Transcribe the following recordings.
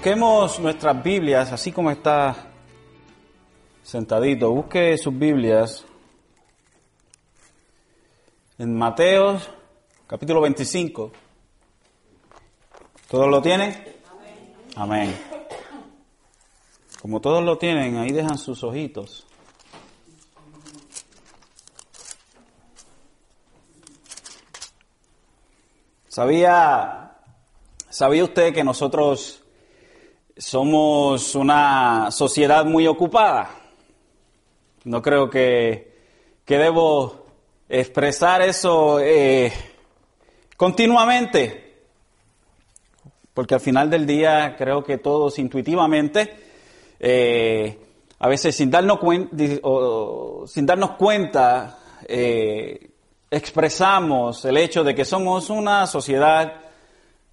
Busquemos nuestras Biblias, así como está sentadito. Busque sus Biblias en Mateos, capítulo 25. ¿Todos lo tienen? Amén. Como todos lo tienen, ahí dejan sus ojitos. ¿Sabía, ¿Sabía usted que nosotros somos una sociedad muy ocupada? No creo que, que debo expresar eso eh, continuamente, porque al final del día creo que todos intuitivamente, eh, a veces sin darnos, sin darnos cuenta, eh, expresamos el hecho de que somos una sociedad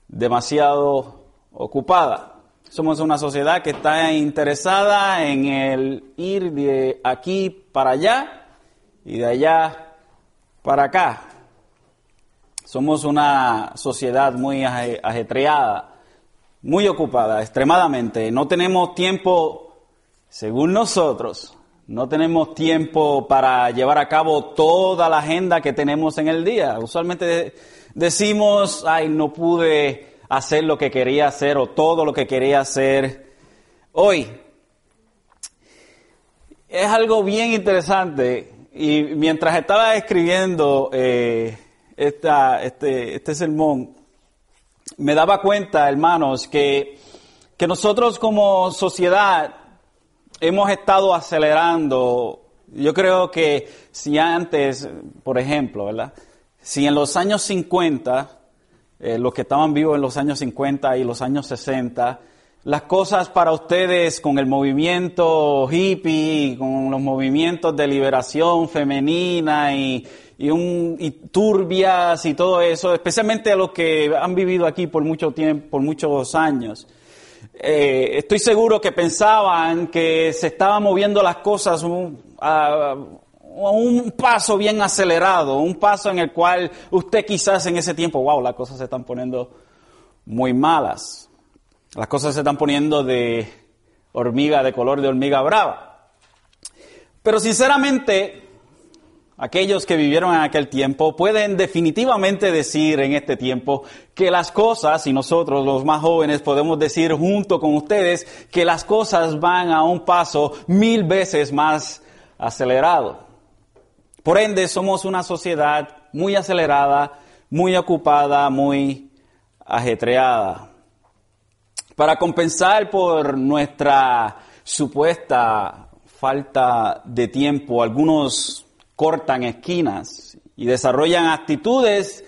demasiado ocupada. Somos una sociedad que está interesada en el ir de aquí para allá y de allá para acá. Somos una sociedad muy ajetreada, muy ocupada, extremadamente. No tenemos tiempo, según nosotros, no tenemos tiempo para llevar a cabo toda la agenda que tenemos en el día. Usualmente decimos, ay, no pude hacer lo que quería hacer o todo lo que quería hacer hoy. Es algo bien interesante y mientras estaba escribiendo eh, este, este sermón, me daba cuenta, hermanos, que, que nosotros como sociedad hemos estado acelerando. Yo creo que si antes, por ejemplo, ¿verdad? Si en los años 50, eh, los que estaban vivos en los años 50 y los años 60, las cosas para ustedes con el movimiento hippie, con los movimientos de liberación femenina y, turbias y todo eso, especialmente a los que han vivido aquí por mucho tiempo, por muchos años, eh, estoy seguro que pensaban que se estaban moviendo las cosas a, un paso bien acelerado, un paso en el cual usted quizás en ese tiempo, wow, las cosas se están poniendo muy malas. Las cosas se están poniendo de hormiga, de color de hormiga brava. Pero sinceramente, aquellos que vivieron en aquel tiempo pueden definitivamente decir en este tiempo que las cosas, y nosotros los más jóvenes podemos decir junto con ustedes, que las cosas van a un paso mil veces más acelerado. Por ende, somos una sociedad muy acelerada, muy ocupada, muy ajetreada. Para compensar por nuestra supuesta falta de tiempo, algunos cortan esquinas y desarrollan actitudes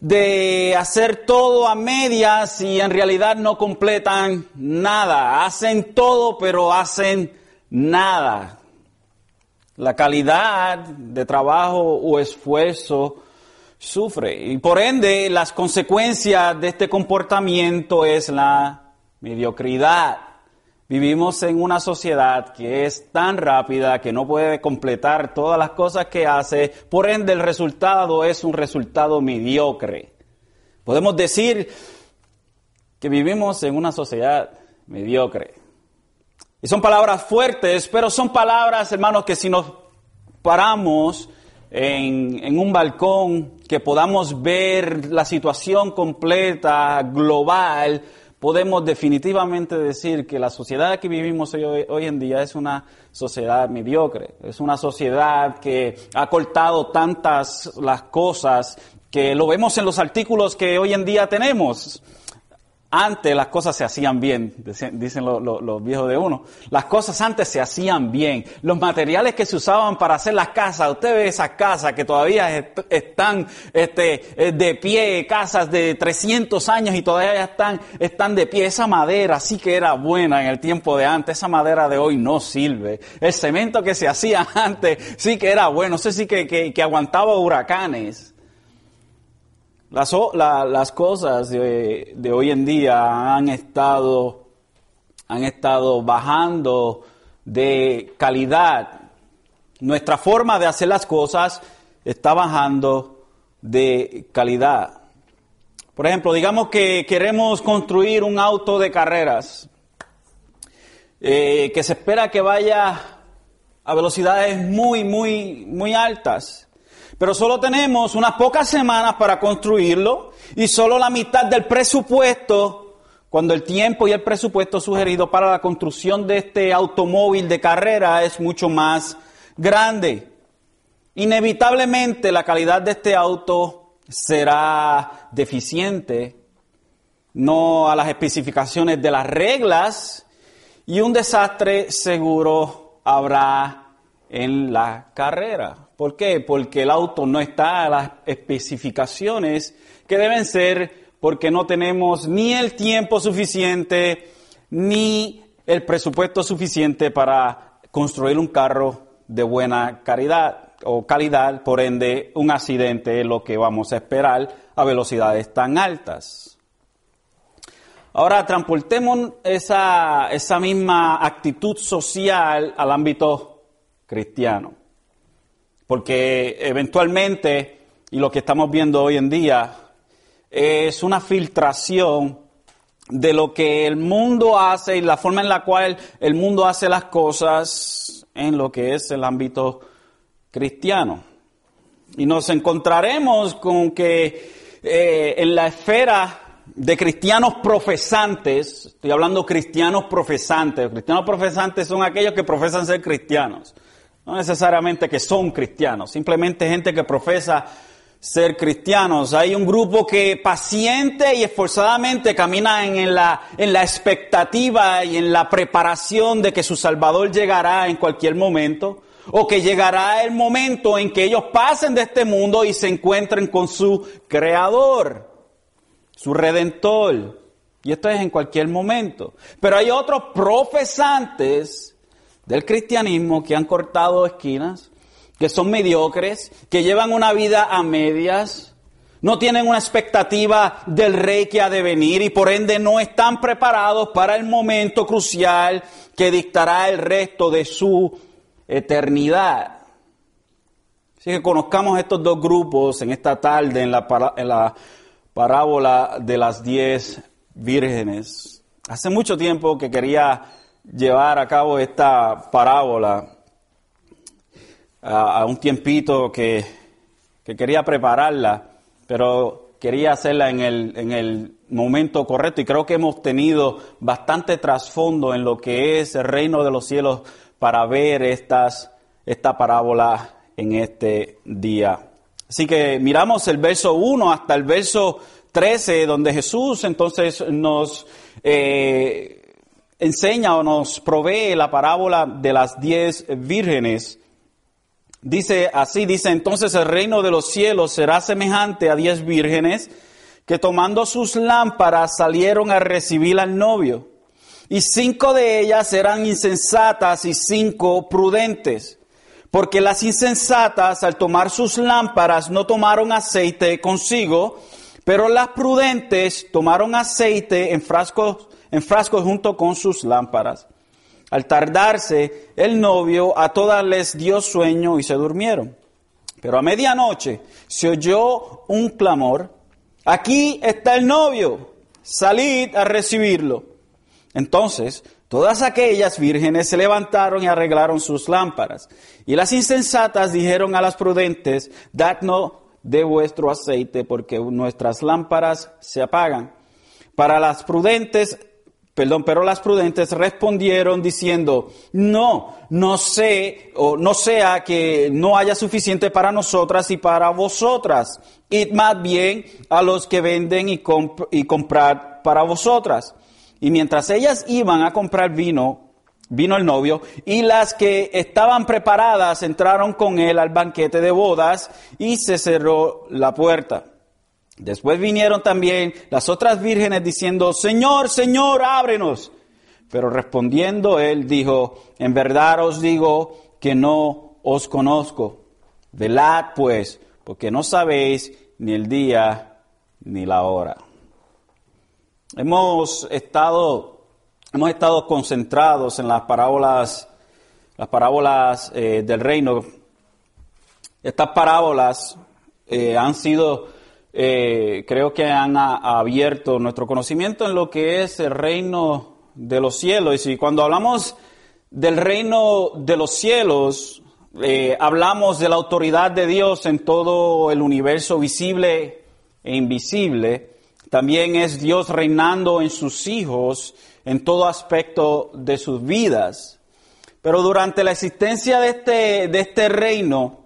de hacer todo a medias y en realidad no completan nada. Hacen todo pero hacen nada. La calidad de trabajo o esfuerzo sufre y por ende las consecuencias de este comportamiento es la mediocridad. Vivimos en una sociedad que es tan rápida que no puede completar todas las cosas que hace, por ende el resultado es un resultado mediocre. Podemos decir que vivimos en una sociedad mediocre. Y son palabras fuertes, pero son palabras, hermanos, que si nos paramos en, en un balcón, que podamos ver la situación completa, global, podemos definitivamente decir que la sociedad que vivimos hoy, en día es una sociedad mediocre, es una sociedad que ha cortado tantas las cosas que lo vemos en los artículos que hoy en día tenemos. Antes las cosas se hacían bien, dicen los viejos de uno. Las cosas antes se hacían bien. Los materiales que se usaban para hacer las casas, usted ve esas casas que todavía están este, eh, de pie, casas de 300 años y todavía están, están de pie. Esa madera sí que era buena en el tiempo de antes, esa madera de hoy no sirve. El cemento que se hacía antes sí que era bueno, no sé si que, que aguantaba huracanes. Las, las cosas de, de, hoy en día han estado, han estado bajando de calidad. Nuestra forma de hacer las cosas está bajando de calidad. Por ejemplo, digamos que queremos construir un auto de carreras. eh, que se espera que vaya a velocidades muy, muy, muy altas. Pero solo tenemos unas pocas semanas para construirlo y solo la mitad del presupuesto, cuando el tiempo y el presupuesto sugerido para la construcción de este automóvil de carrera es mucho más grande. Inevitablemente la calidad de este auto será deficiente, no a las especificaciones de las reglas, y un desastre seguro habrá en la carrera. ¿Por qué? Porque el auto no está a las especificaciones que deben ser porque no tenemos ni el tiempo suficiente ni el presupuesto suficiente para construir un carro de buena calidad o calidad, por ende un accidente es lo que vamos a esperar a velocidades tan altas. Ahora transportemos esa, esa misma actitud social al ámbito cristiano, porque eventualmente, y lo que estamos viendo hoy en día, es una filtración de lo que el mundo hace y la forma en la cual el mundo hace las cosas en lo que es el ámbito cristiano. Y nos encontraremos con que eh, en la esfera de cristianos profesantes, estoy hablando cristianos profesantes, cristianos profesantes son aquellos que profesan ser cristianos, no necesariamente que son cristianos, simplemente gente que profesa ser cristianos. Hay un grupo que paciente y esforzadamente camina en la, en la expectativa y en la preparación de que su Salvador llegará en cualquier momento o que llegará el momento en que ellos pasen de este mundo y se encuentren con su creador, su redentor. Y esto es en cualquier momento. Pero hay otros profesantes del cristianismo que han cortado esquinas, que son mediocres, que llevan una vida a medias, no tienen una expectativa del rey que ha de venir y por ende no están preparados para el momento crucial que dictará el resto de su eternidad. Así que conozcamos estos dos grupos en esta tarde en la, en la parábola de las diez vírgenes. Hace mucho tiempo que quería llevar a cabo esta parábola, a, un tiempito que, que, quería prepararla, pero quería hacerla en el, en el momento correcto y creo que hemos tenido bastante trasfondo en lo que es el reino de los cielos para ver estas, esta parábola en este día. Así que miramos el verso 1 hasta el verso 13, donde Jesús entonces nos eh, enseña o nos provee la parábola de las diez vírgenes. Dice así, dice entonces el reino de los cielos será semejante a diez vírgenes que tomando sus lámparas salieron a recibir al novio y cinco de ellas eran insensatas y cinco prudentes. Porque las insensatas al tomar sus lámparas no tomaron aceite consigo, pero las prudentes tomaron aceite en frascos, en frascos junto con sus lámparas. Al tardarse, el novio a todas les dio sueño y se durmieron. Pero a medianoche se oyó un clamor, aquí está el novio, salid a recibirlo. Entonces, todas aquellas vírgenes se levantaron y arreglaron sus lámparas. Y las insensatas dijeron a las prudentes, dadnos de vuestro aceite, porque nuestras lámparas se apagan. Para las prudentes, perdón, pero las prudentes respondieron diciendo, no, no sé, o no sea que no haya suficiente para nosotras y para vosotras. Id más bien a los que venden y, y comprad para vosotras. Y mientras ellas iban a comprar vino, vino el novio, y las que estaban preparadas entraron con él al banquete de bodas y se cerró la puerta. Después vinieron también las otras vírgenes diciendo, Señor, Señor, ábrenos. Pero respondiendo él dijo, en verdad os digo que no os conozco. Velad pues, porque no sabéis ni el día ni la hora. Hemos estado, hemos estado concentrados en las parábolas, las parábolas eh, del reino. Estas parábolas eh, han sido, eh, creo que han abierto nuestro conocimiento en lo que es el reino de los cielos. Y cuando hablamos del reino de los cielos, eh, hablamos de la autoridad de Dios en todo el universo visible e invisible. También es Dios reinando en sus hijos en todo aspecto de sus vidas. Pero durante la existencia de este, de este reino,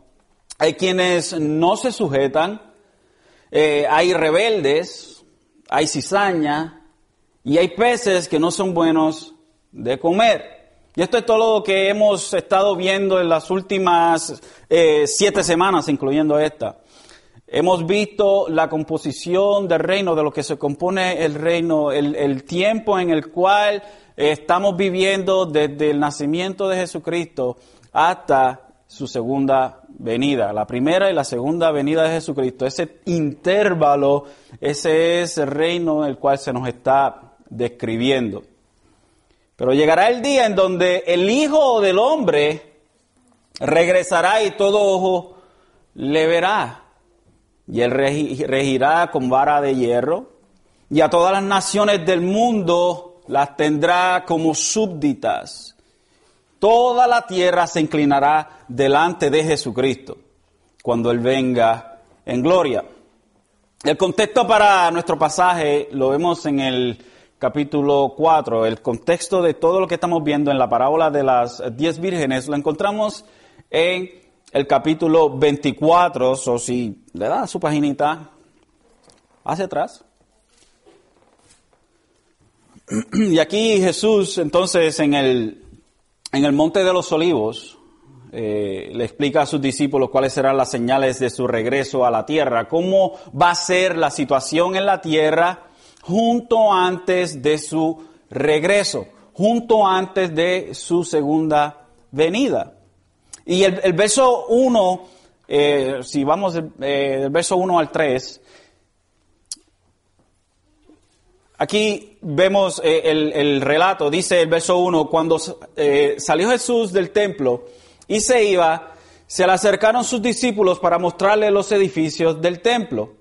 hay quienes no se sujetan, eh, hay rebeldes, hay cizaña y hay peces que no son buenos de comer. Y esto es todo lo que hemos estado viendo en las últimas eh, siete semanas, incluyendo esta. Hemos visto la composición del reino, de lo que se compone el reino, el, tiempo en el cual estamos viviendo desde el nacimiento de Jesucristo hasta su segunda venida. La primera y la segunda venida de Jesucristo. Ese intervalo, ese es el reino en el cual se nos está describiendo. Pero llegará el día en donde el Hijo del Hombre regresará y todo ojo le verá. Y él regirá con vara de hierro. Y a todas las naciones del mundo las tendrá como súbditas. Toda la tierra se inclinará delante de Jesucristo cuando Él venga en gloria. El contexto para nuestro pasaje lo vemos en el capítulo 4, el contexto de todo lo que estamos viendo en la parábola de las diez vírgenes, lo encontramos en el capítulo 24, o si le da su paginita hacia atrás. Y aquí Jesús, entonces, en el, en el Monte de los Olivos, eh, le explica a sus discípulos cuáles serán las señales de su regreso a la tierra, cómo va a ser la situación en la tierra junto antes de su regreso, junto antes de su segunda venida. Y el, verso 1, eh, si vamos eh, del verso 1 al 3, aquí vemos eh, el, relato, dice el verso 1, cuando salió Jesús del templo y se iba, se le acercaron sus discípulos para mostrarle los edificios del templo.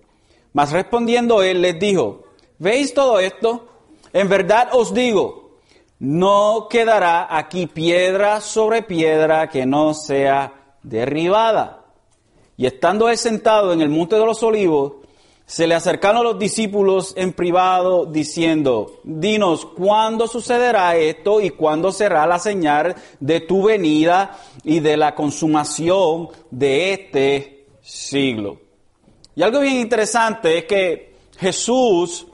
Mas respondiendo él les dijo, ¿Veis todo esto? En verdad os digo, no quedará aquí piedra sobre piedra que no sea derribada. Y estando él sentado en el monte de los olivos, se le acercaron los discípulos en privado diciendo, dinos, ¿cuándo sucederá esto y cuándo será la señal de tu venida y de la consumación de este siglo? Y algo bien interesante es que Jesús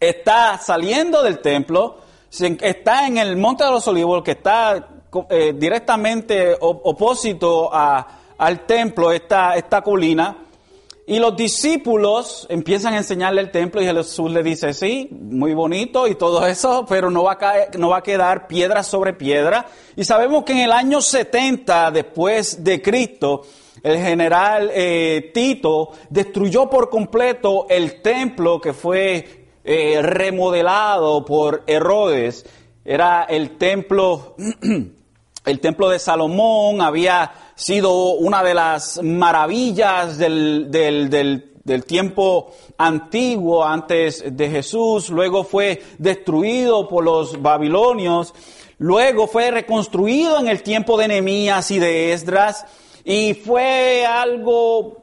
está saliendo del templo, está en el Monte de los Olivos, que está eh, directamente opósito al templo, esta, esta colina. Y los discípulos empiezan a enseñarle el templo y Jesús le dice, sí, muy bonito y todo eso, pero no va a, caer, no va a quedar piedra sobre piedra. Y sabemos que en el año 70 después de Cristo, el general eh, Tito destruyó por completo el templo que fue eh, remodelado por Herodes. Era el templo, el templo de Salomón, había sido una de las maravillas del, del tiempo antiguo antes de Jesús, luego fue destruido por los babilonios, luego fue reconstruido en el tiempo de Nehemías y de Esdras, y fue algo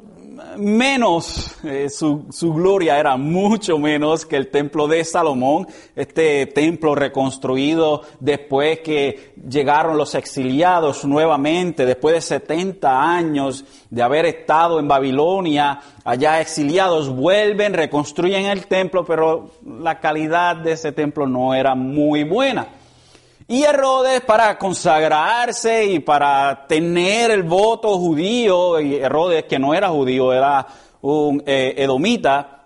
menos, eh, su, su, gloria era mucho menos que el templo de Salomón, este templo reconstruido después que llegaron los exiliados nuevamente, después de 70 años de haber estado en Babilonia, allá exiliados, vuelven, reconstruyen el templo, pero la calidad de ese templo no era muy buena. Y Herodes para consagrarse y para tener el voto judío, y Herodes que no era judío, era un eh, edomita,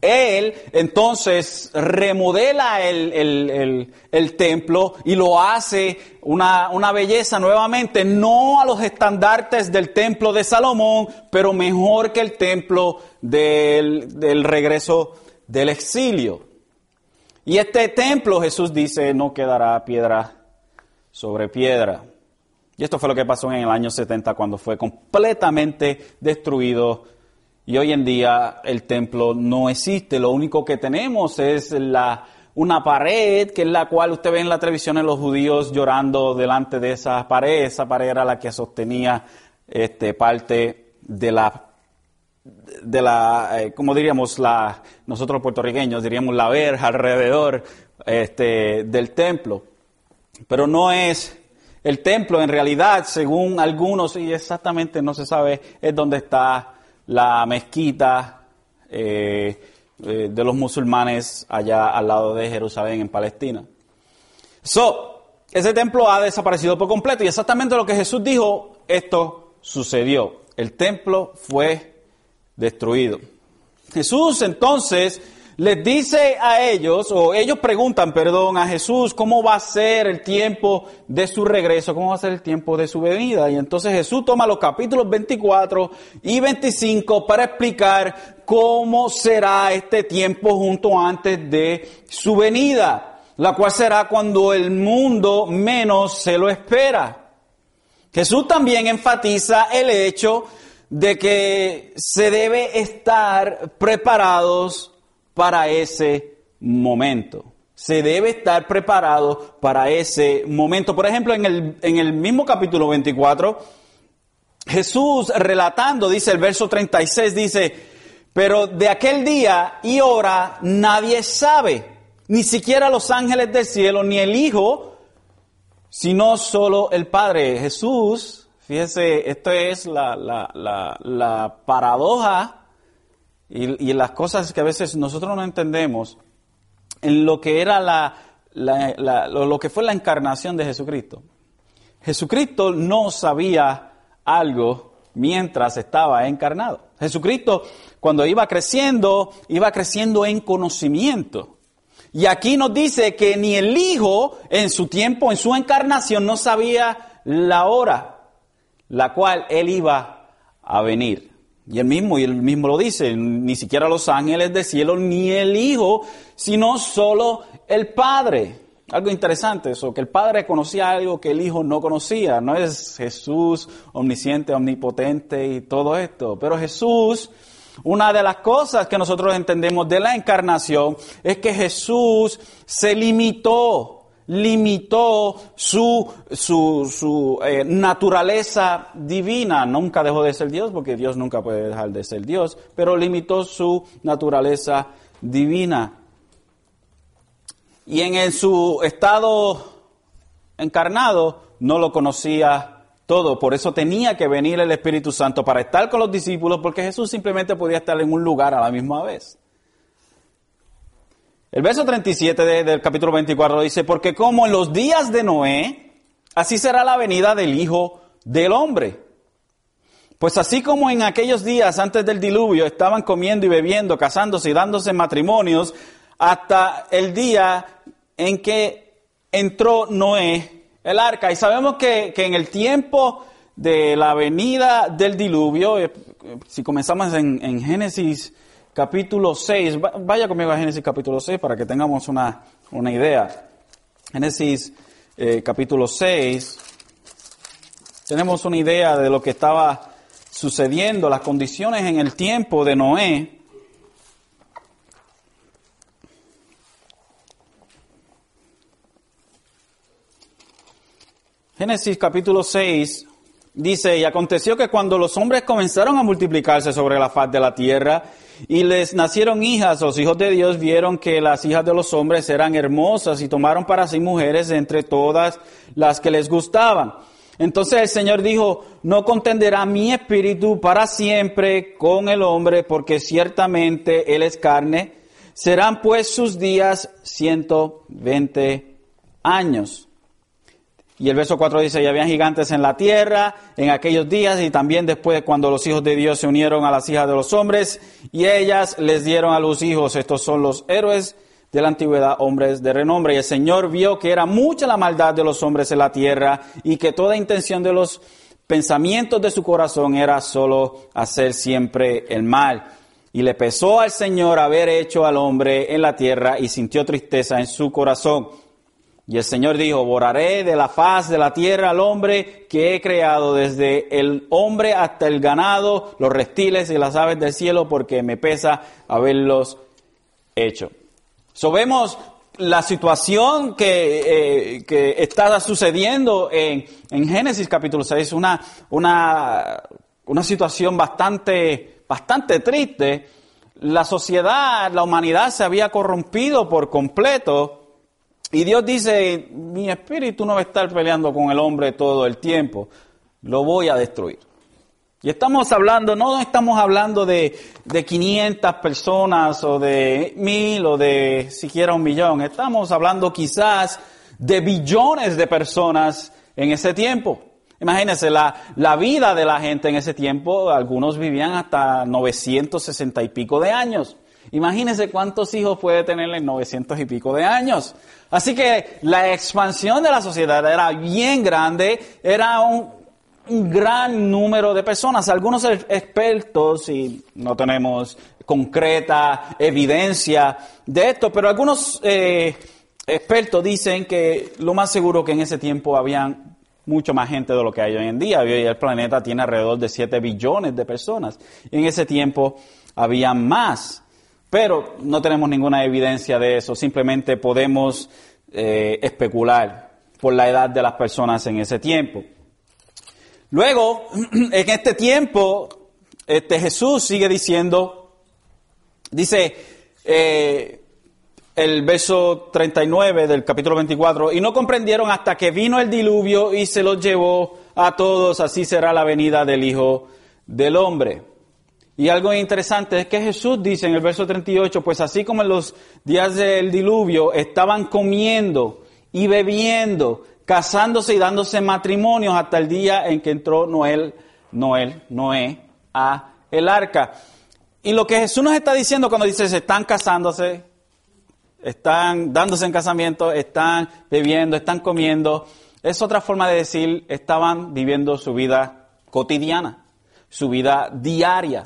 él entonces remodela el, templo y lo hace una, una, belleza nuevamente, no a los estandartes del templo de Salomón, pero mejor que el templo del, del regreso del exilio. Y este templo, Jesús dice, no quedará piedra sobre piedra. Y esto fue lo que pasó en el año 70 cuando fue completamente destruido. Y hoy en día el templo no existe. Lo único que tenemos es la una pared, que es la cual usted ve en la televisión en los judíos llorando delante de esa pared. Esa pared era la que sostenía este, parte de la, de la eh, como diríamos, la, nosotros puertorriqueños diríamos la verja alrededor este, del templo. Pero no es el templo, en realidad, según algunos, y exactamente no se sabe, es donde está la mezquita eh, eh, de los musulmanes allá al lado de Jerusalén, en Palestina. So, ese templo ha desaparecido por completo y exactamente lo que Jesús dijo, esto sucedió. El templo fue destruido. Jesús entonces les dice a ellos, o ellos preguntan, perdón, a Jesús, ¿cómo va a ser el tiempo de su regreso? ¿Cómo va a ser el tiempo de su venida? Y entonces Jesús toma los capítulos 24 y 25 para explicar cómo será este tiempo junto antes de su venida, la cual será cuando el mundo menos se lo espera. Jesús también enfatiza el hecho de que se debe estar preparados para ese momento. Se debe estar preparado para ese momento. Por ejemplo, en el, en el mismo capítulo 24, Jesús relatando, dice el verso 36, dice, pero de aquel día y hora nadie sabe, ni siquiera los ángeles del cielo, ni el Hijo, sino solo el Padre. Jesús, fíjese, esto es la, la, la, la paradoja y, las cosas que a veces nosotros no entendemos en lo que era la, lo que fue la encarnación de Jesucristo. Jesucristo no sabía algo mientras estaba encarnado. Jesucristo cuando iba creciendo, iba creciendo en conocimiento. Y aquí nos dice que ni el Hijo en su tiempo, en su encarnación, no sabía la hora, la cual Él iba a venir. Y él mismo, y él mismo lo dice, ni siquiera los ángeles del cielo, ni el Hijo, sino solo el Padre. Algo interesante eso, que el Padre conocía algo que el Hijo no conocía. No es Jesús omnisciente, omnipotente y todo esto. Pero Jesús, una de las cosas que nosotros entendemos de la encarnación es que Jesús se limitó limitó su, su, eh, naturaleza divina. Nunca dejó de ser Dios, porque Dios nunca puede dejar de ser Dios, pero limitó su naturaleza divina. Y en su estado encarnado no lo conocía todo, por eso tenía que venir el Espíritu Santo para estar con los discípulos, porque Jesús simplemente podía estar en un lugar a la misma vez. El verso 37 del capítulo 24 dice, porque como en los días de Noé, así será la venida del Hijo del Hombre. Pues así como en aquellos días antes del diluvio estaban comiendo y bebiendo, casándose y dándose matrimonios, hasta el día en que entró Noé el arca. Y sabemos que, en el tiempo de la venida del diluvio, eh, si comenzamos en, en Génesis capítulo 6. Vaya conmigo a Génesis capítulo 6 para que tengamos una, idea. Génesis eh, capítulo 6. Tenemos una idea de lo que estaba sucediendo, las condiciones en el tiempo de Noé. Génesis capítulo 6 dice, y aconteció que cuando los hombres comenzaron a multiplicarse sobre la faz de la tierra, y les nacieron hijas, los hijos de Dios vieron que las hijas de los hombres eran hermosas y tomaron para sí mujeres entre todas las que les gustaban. Entonces el Señor dijo, no contenderá mi espíritu para siempre con el hombre, porque ciertamente él es carne. Serán pues sus días ciento veinte años. Y el verso 4 dice, y habían gigantes en la tierra en aquellos días y también después cuando los hijos de Dios se unieron a las hijas de los hombres y ellas les dieron a los hijos. Estos son los héroes de la antigüedad, hombres de renombre. Y el Señor vio que era mucha la maldad de los hombres en la tierra y que toda intención de los pensamientos de su corazón era solo hacer siempre el mal. Y le pesó al Señor haber hecho al hombre en la tierra y sintió tristeza en su corazón. Y el Señor dijo, borraré de la faz de la tierra al hombre que he creado, desde el hombre hasta el ganado, los reptiles y las aves del cielo, porque me pesa haberlos hecho. So vemos la situación que, eh, que está sucediendo en, en, Génesis capítulo 6 es una, una, una situación bastante, bastante triste. La sociedad, la humanidad se había corrompido por completo. Y Dios dice, mi espíritu no va a estar peleando con el hombre todo el tiempo, lo voy a destruir. Y estamos hablando, no estamos hablando de, de 500 personas o de mil o de siquiera un millón, estamos hablando quizás de billones de personas en ese tiempo. Imagínense la, la vida de la gente en ese tiempo, algunos vivían hasta 960 y pico de años. Imagínense cuántos hijos puede tener en 900 y pico de años. Así que la expansión de la sociedad era bien grande, era un, gran número de personas. Algunos expertos, y no tenemos concreta evidencia de esto, pero algunos eh, expertos dicen que lo más seguro que en ese tiempo habían mucho más gente de lo que hay hoy en día. Hoy el planeta tiene alrededor de 7 billones de personas. en ese tiempo había más. Pero no tenemos ninguna evidencia de eso. Simplemente podemos eh, especular por la edad de las personas en ese tiempo. Luego, en este tiempo, este Jesús sigue diciendo, dice eh, el verso 39 del capítulo 24, y no comprendieron hasta que vino el diluvio y se los llevó a todos, así será la venida del Hijo del Hombre. Y algo interesante es que Jesús dice en el verso 38, pues así como en los días del diluvio estaban comiendo y bebiendo, casándose y dándose matrimonios hasta el día en que entró Noel, Noel, Noé a el arca. Y lo que Jesús nos está diciendo cuando dice se están casándose, están dándose en casamiento, están bebiendo, están comiendo, es otra forma de decir estaban viviendo su vida cotidiana, su vida diaria.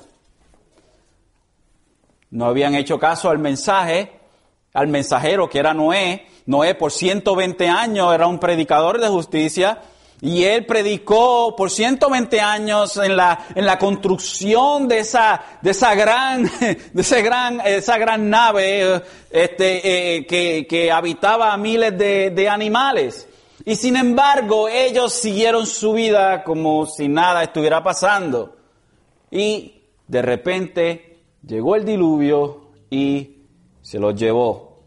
No habían hecho caso al mensaje, al mensajero que era Noé, Noé por 120 años era un predicador de justicia y él predicó por 120 años en la, en la construcción de esa, de esa gran, de gran, esa gran nave este, eh, que, que, habitaba a miles de, de animales. Y sin embargo, ellos siguieron su vida como si nada estuviera pasando. Y de repente llegó el diluvio y se los llevó.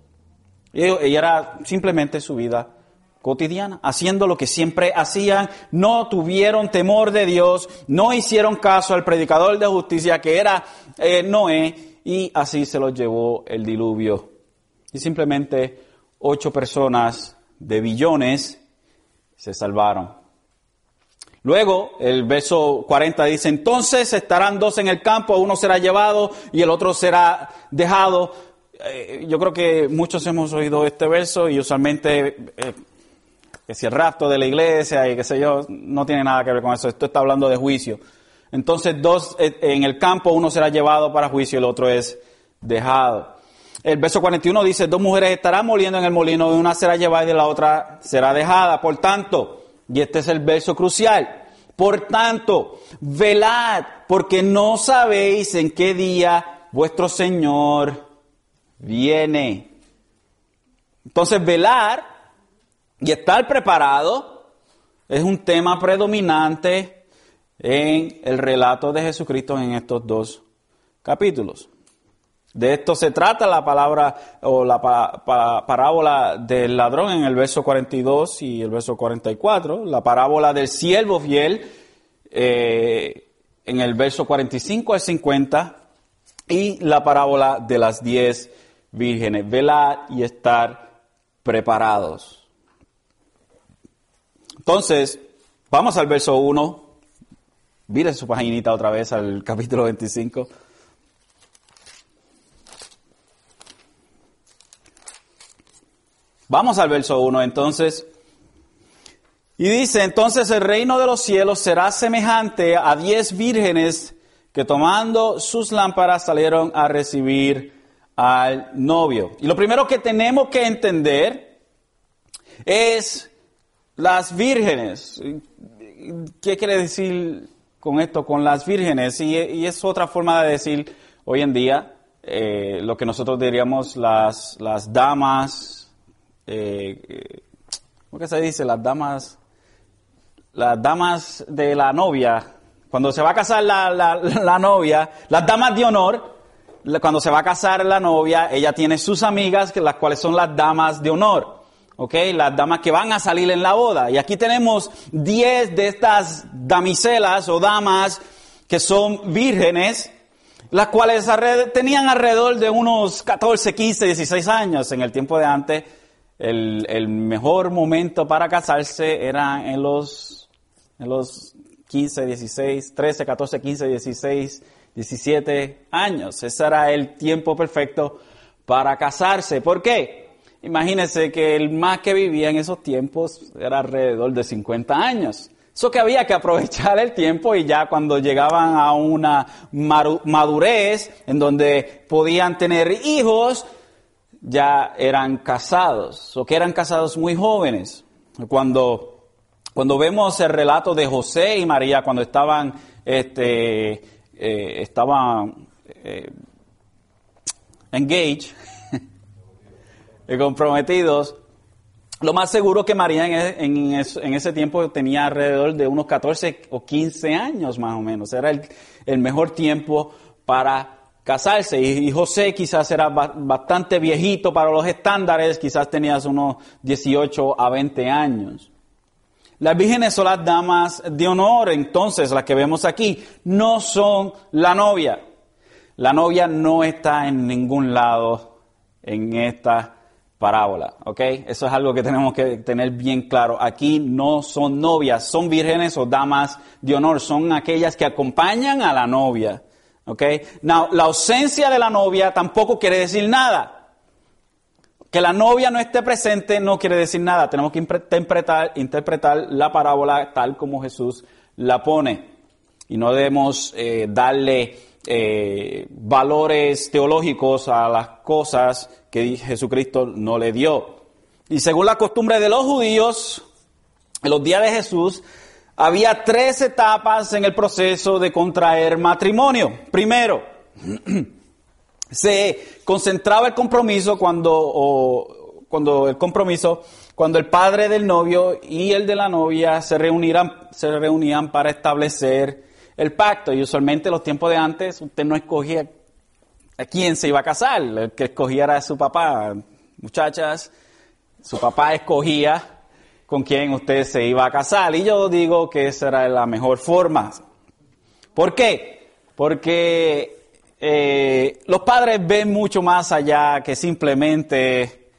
Ella era simplemente su vida cotidiana, haciendo lo que siempre hacían, no tuvieron temor de Dios, no hicieron caso al predicador de justicia que era eh, Noé, y así se los llevó el diluvio. Y simplemente ocho personas de billones se salvaron. Luego, el verso 40 dice, entonces estarán dos en el campo, uno será llevado y el otro será dejado. Eh, yo creo que muchos hemos oído este verso y usualmente eh, que si el rapto de la iglesia y qué sé yo, no tiene nada que ver con eso. Esto está hablando de juicio. Entonces, dos eh, en el campo, uno será llevado para juicio y el otro es dejado. El verso 41 dice, dos mujeres estarán moliendo en el molino, una será llevada y la otra será dejada. Por tanto, y este es el verso crucial, por tanto, velad, porque no sabéis en qué día vuestro Señor viene. Entonces, velar y estar preparado es un tema predominante en el relato de Jesucristo en estos dos capítulos. De esto se trata la palabra o la parábola del ladrón en el verso 42 y el verso 44, la parábola del siervo fiel eh, en el verso 45 al 50 y la parábola de las diez vírgenes, velar y estar preparados. Entonces, vamos al verso 1. Mire su paginita otra vez al capítulo 25. Vamos al verso 1 entonces. Y dice, entonces el reino de los cielos será semejante a diez vírgenes que tomando sus lámparas salieron a recibir al novio. Y lo primero que tenemos que entender es las vírgenes. ¿Qué quiere decir con esto, con las vírgenes? Y, es otra forma de decir hoy en día eh, lo que nosotros diríamos las, las damas eh, ¿cómo que se dice? Las damas, las damas de la novia, cuando se va a casar la, la, la novia, las damas de honor, cuando se va a casar la novia, ella tiene sus amigas, las cuales son las damas de honor. ¿ok? Las damas que van a salir en la boda. Y aquí tenemos 10 de estas damiselas o damas que son vírgenes, las cuales tenían alrededor de unos 14, 15, 16 años en el tiempo de antes. El, mejor momento para casarse era en los, en los 15, 16, 13, 14, 15, 16, 17 años. Ese era el tiempo perfecto para casarse. ¿Por qué? Imagínense que el más que vivía en esos tiempos era alrededor de 50 años. Eso que había que aprovechar el tiempo y ya cuando llegaban a una madurez en donde podían tener hijos, ya eran casados, o que eran casados muy jóvenes. Cuando, cuando vemos el relato de José y María cuando estaban, este, eh, estaban eh, engaged, comprometidos, lo más seguro que María en, ese tiempo tenía alrededor de unos 14 o 15 años más o menos. Era el, mejor tiempo para casarse. Y, José quizás era bastante viejito para los estándares, quizás tenías unos 18 a 20 años. Las vírgenes son las damas de honor, entonces las que vemos aquí, no son la novia. La novia no está en ningún lado en esta parábola, ¿ok? Eso es algo que tenemos que tener bien claro. Aquí no son novias, son vírgenes o damas de honor, son aquellas que acompañan a la novia, ¿ok? Now, la ausencia de la novia tampoco quiere decir nada. Que la novia no esté presente no quiere decir nada. Tenemos que interpretar, interpretar la parábola tal como Jesús la pone. Y no debemos eh, darle eh, valores teológicos a las cosas que Jesucristo no le dio. Y según la costumbre de los judíos, en los días de Jesús, había tres etapas en el proceso de contraer matrimonio. Primero, se concentraba el compromiso cuando, cuando el compromiso, cuando el padre del novio y el de la novia se reunían, se reunían para establecer el pacto. Y usualmente en los tiempos de antes usted no escogía a quién se iba a casar, el que escogiera a su papá. Muchachas, su papá escogía con quién usted se iba a casar. Y yo digo que esa era la mejor forma. ¿Por qué? Porque eh, los padres ven mucho más allá que simplemente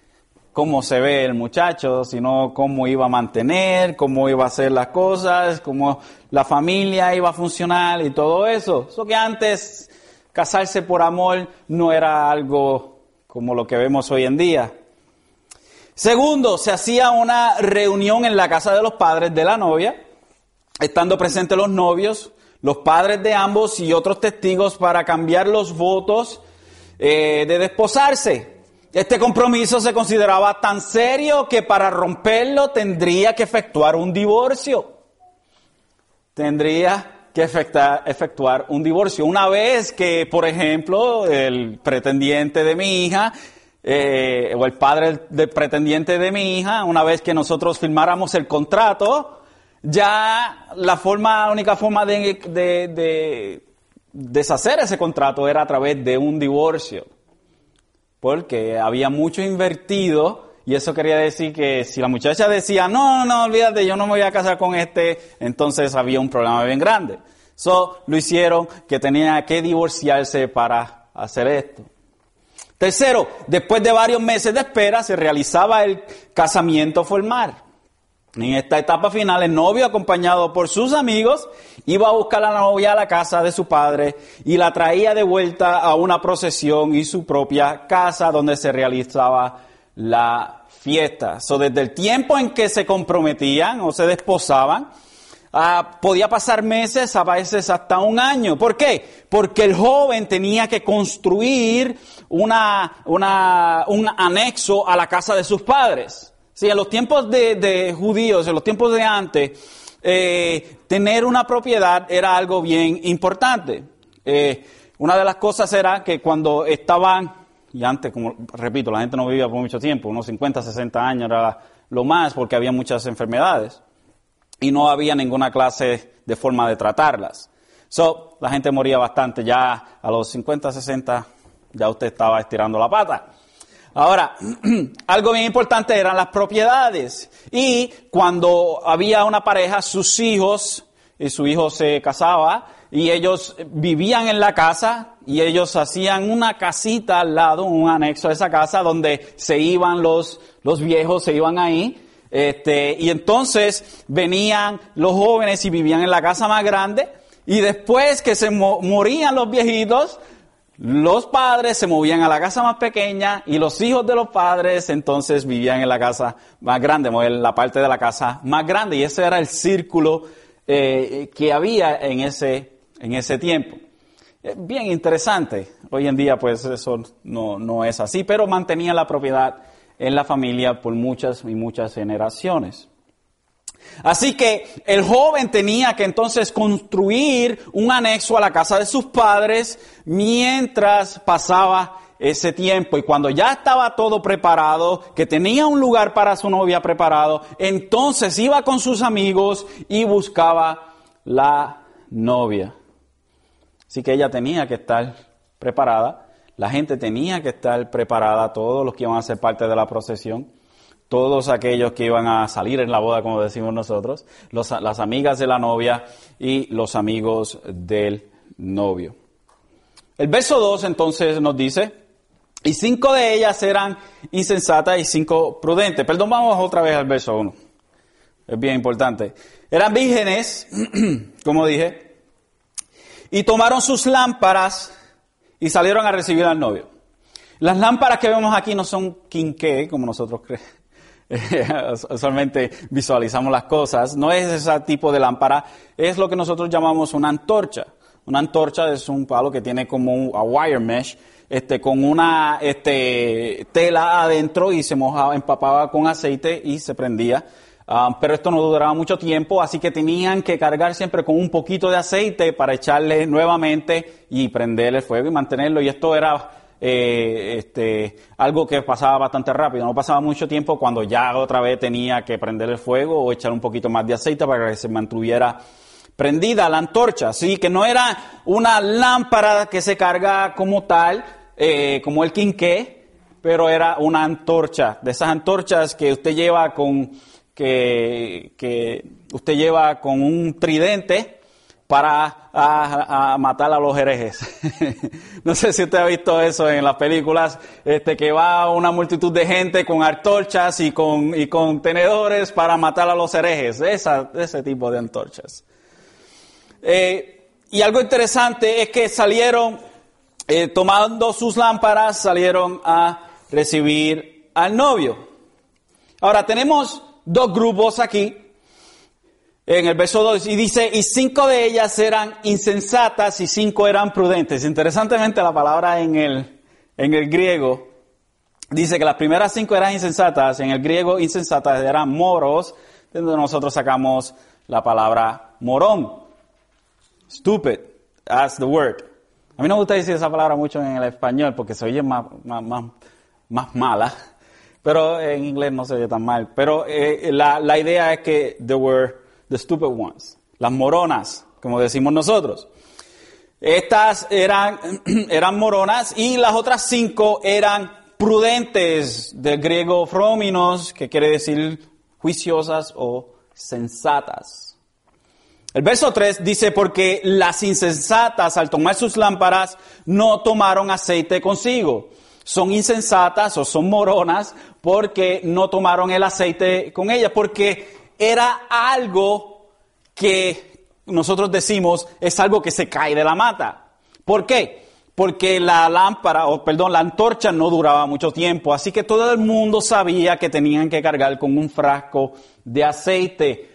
cómo se ve el muchacho, sino cómo iba a mantener, cómo iba a hacer las cosas, cómo la familia iba a funcionar y todo eso. Eso que antes casarse por amor no era algo como lo que vemos hoy en día. Segundo, se hacía una reunión en la casa de los padres de la novia, estando presentes los novios, los padres de ambos y otros testigos para cambiar los votos eh, de desposarse. Este compromiso se consideraba tan serio que para romperlo tendría que efectuar un divorcio. Tendría que efectuar un divorcio. Una vez que, por ejemplo, el pretendiente de mi hija eh, o el padre del pretendiente de mi hija, una vez que nosotros firmáramos el contrato, ya la forma, única forma de, de, de deshacer ese contrato era a través de un divorcio. Porque había mucho invertido y eso quería decir que si la muchacha decía, no, no, no, olvídate, yo no me voy a casar con este, entonces había un problema bien grande. So, lo hicieron que tenía que divorciarse para hacer esto. Tercero, después de varios meses de espera se realizaba el casamiento formal. En esta etapa final, el novio, acompañado por sus amigos, iba a buscar a la novia a la casa de su padre y la traía de vuelta a una procesión y su propia casa donde se realizaba la fiesta. So, desde el tiempo en que se comprometían o se desposaban, ah, podía pasar meses, a veces hasta un año. ¿Por qué? Porque el joven tenía que construir una, un anexo a la casa de sus padres. Sí, en los tiempos de, judíos, en los tiempos de antes, eh, tener una propiedad era algo bien importante. Eh, una de las cosas era que cuando estaban y antes, como repito, la gente no vivía por mucho tiempo, unos 50, 60 años era lo más porque había muchas enfermedades y no había ninguna clase de forma de tratarlas. So, la gente moría bastante, ya a los 50, 60 ya usted estaba estirando la pata. Ahora, algo bien importante eran las propiedades. Y cuando había una pareja, sus hijos, y su hijo se casaba, y ellos vivían en la casa, y ellos hacían una casita al lado, un anexo a esa casa, donde se iban los, los viejos, se iban ahí. Este, y entonces venían los jóvenes y vivían en la casa más grande, y después que se morían los viejitos, los padres se movían a la casa más pequeña y los hijos de los padres entonces vivían en la casa más grande, en la parte de la casa más grande. Y ese era el círculo eh, que había en ese, en ese tiempo. Bien interesante. Hoy en día pues eso no, no es así, pero mantenía la propiedad en la familia por muchas y muchas generaciones. Así que el joven tenía que entonces construir un anexo a la casa de sus padres mientras pasaba ese tiempo. Y cuando ya estaba todo preparado, que tenía un lugar para su novia preparado, entonces iba con sus amigos y buscaba la novia. Así que ella tenía que estar preparada, la gente tenía que estar preparada, todos los que iban a ser parte de la procesión todos aquellos que iban a salir en la boda, como decimos nosotros, las amigas de la novia y los amigos del novio. El verso 2 entonces nos dice, y cinco de ellas eran insensatas y cinco prudentes. Perdón, vamos otra vez al verso 1. Es bien importante. Eran vírgenes, como dije, y tomaron sus lámparas y salieron a recibir al novio. Las lámparas que vemos aquí no son quinqué, como nosotros creemos usualmente visualizamos las cosas, no es ese tipo de lámpara, es lo que nosotros llamamos una antorcha. Una antorcha es un palo que tiene como un wire mesh, este, con una este, tela adentro y se mojaba, empapaba con aceite y se prendía. Ah, pero esto no duraba mucho tiempo, así que tenían que cargar siempre con un poquito de aceite para echarle nuevamente y prender el fuego y mantenerlo. Y esto era eh, este, algo que pasaba bastante rápido. No pasaba mucho tiempo cuando ya otra vez tenía que prender el fuego o echar un poquito más de aceite para que se mantuviera prendida la antorcha. Así que no era una lámpara que se carga como tal, eh, como el quinqué, pero era una antorcha, de esas antorchas que usted lleva con, que, que usted lleva con un tridente para a, matar a los herejes. no sé si usted ha visto eso en las películas, este, que va una multitud de gente con antorchas y con, y con tenedores para matar a los herejes, Esa, ese tipo de antorchas. Eh, y algo interesante es que salieron, eh, tomando sus lámparas, salieron a recibir al novio. Ahora tenemos dos grupos aquí en el verso 2, y dice, y cinco de ellas eran insensatas y cinco eran prudentes. Interesantemente la palabra en el, en el griego dice que las primeras cinco eran insensatas, en el griego insensatas eran moros, de donde nosotros sacamos la palabra morón. Stupid, as the word. A mí no me gusta decir esa palabra mucho en el español porque se oye más, más, más, mala, pero en inglés no se oye tan mal. Pero eh, la, la idea es que the word the stupid ones, las moronas, como decimos nosotros. Estas eran, eran moronas y las otras cinco eran prudentes, del griego fróminos, que quiere decir juiciosas o sensatas. El verso 3 dice, porque las insensatas al tomar sus lámparas no tomaron aceite consigo. Son insensatas o son moronas porque no tomaron el aceite con ellas, porque era algo que nosotros decimos es algo que se cae de la mata. ¿Por qué? Porque la lámpara, o perdón, la antorcha no duraba mucho tiempo, así que todo el mundo sabía que tenían que cargar con un frasco de aceite,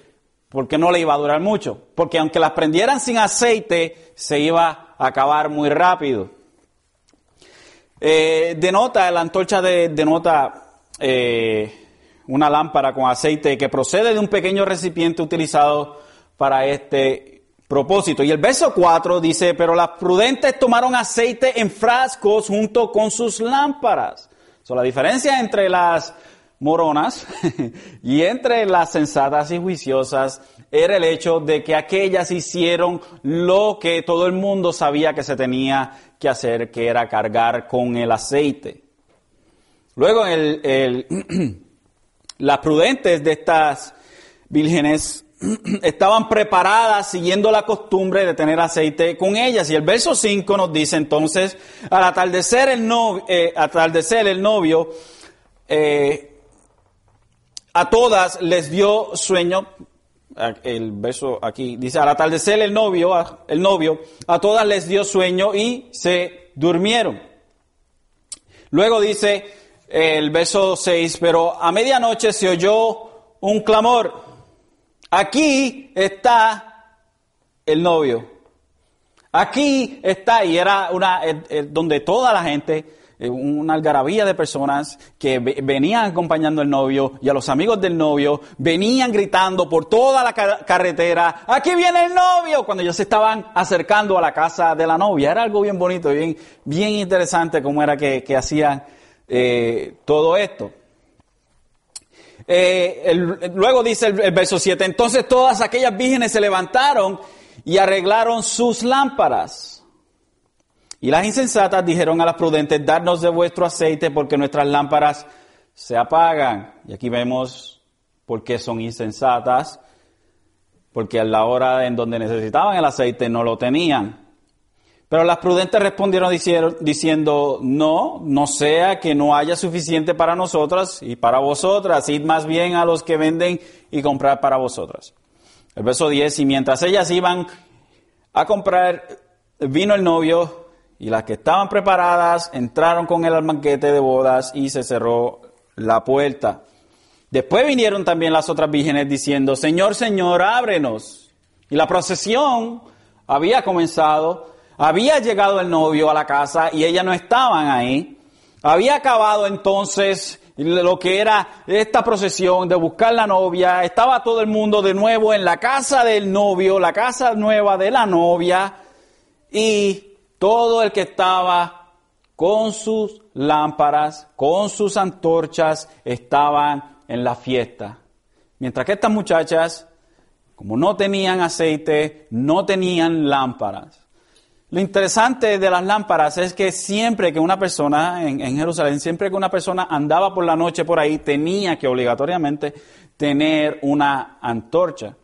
porque no le iba a durar mucho, porque aunque las prendieran sin aceite, se iba a acabar muy rápido. Eh, denota, la antorcha de, denota eh, una lámpara con aceite que procede de un pequeño recipiente utilizado para este propósito. Y el verso 4 dice, pero las prudentes tomaron aceite en frascos junto con sus lámparas. So, la diferencia entre las moronas y entre las sensatas y juiciosas era el hecho de que aquellas hicieron lo que todo el mundo sabía que se tenía que hacer, que era cargar con el aceite. Luego las prudentes de estas vírgenes estaban preparadas siguiendo la costumbre de tener aceite con ellas. Y el verso 5 nos dice entonces, al atardecer el novio, eh, atardecer el novio eh, a todas les dio sueño. El verso aquí dice, al atardecer el novio, el novio, a todas les dio sueño y se durmieron. Luego dice el verso 6, pero a medianoche se oyó un clamor Aquí está el novio. Aquí está, y era una, donde toda la gente, eh, una algarabía de personas que venían acompañando al novio y a los amigos del novio, venían gritando por toda la carretera, aquí viene el novio, cuando ellos se estaban acercando a la casa de la novia. Era algo bien bonito, bien, bien interesante cómo era que, hacían eh, todo esto. Eh, luego dice el, verso 7, entonces todas aquellas vírgenes se levantaron y arreglaron sus lámparas. Y las insensatas dijeron a las prudentes, darnos de vuestro aceite porque nuestras lámparas se apagan. Y aquí vemos por qué son insensatas, porque a la hora en donde necesitaban el aceite no lo tenían. Pero las prudentes respondieron diciendo, no, no sea que no haya suficiente para nosotras y para vosotras, id más bien a los que venden y comprar para vosotras. El verso 10, y mientras ellas iban a comprar, vino el novio y las que estaban preparadas entraron con él al banquete de bodas y se cerró la puerta. Después vinieron también las otras vírgenes diciendo, Señor, Señor, ábrenos. Y la procesión había comenzado había llegado el novio a la casa y ellas no estaban ahí. Había acabado entonces lo que era esta procesión de buscar la novia. Estaba todo el mundo de nuevo en la casa del novio, la casa nueva de la novia. Y todo el que estaba con sus lámparas, con sus antorchas, estaban en la fiesta. Mientras que estas muchachas, como no tenían aceite, no tenían lámparas. Lo interesante de las lámparas es que siempre que una persona en, Jerusalén, siempre que una persona andaba por la noche por ahí, tenía que obligatoriamente tener una antorcha.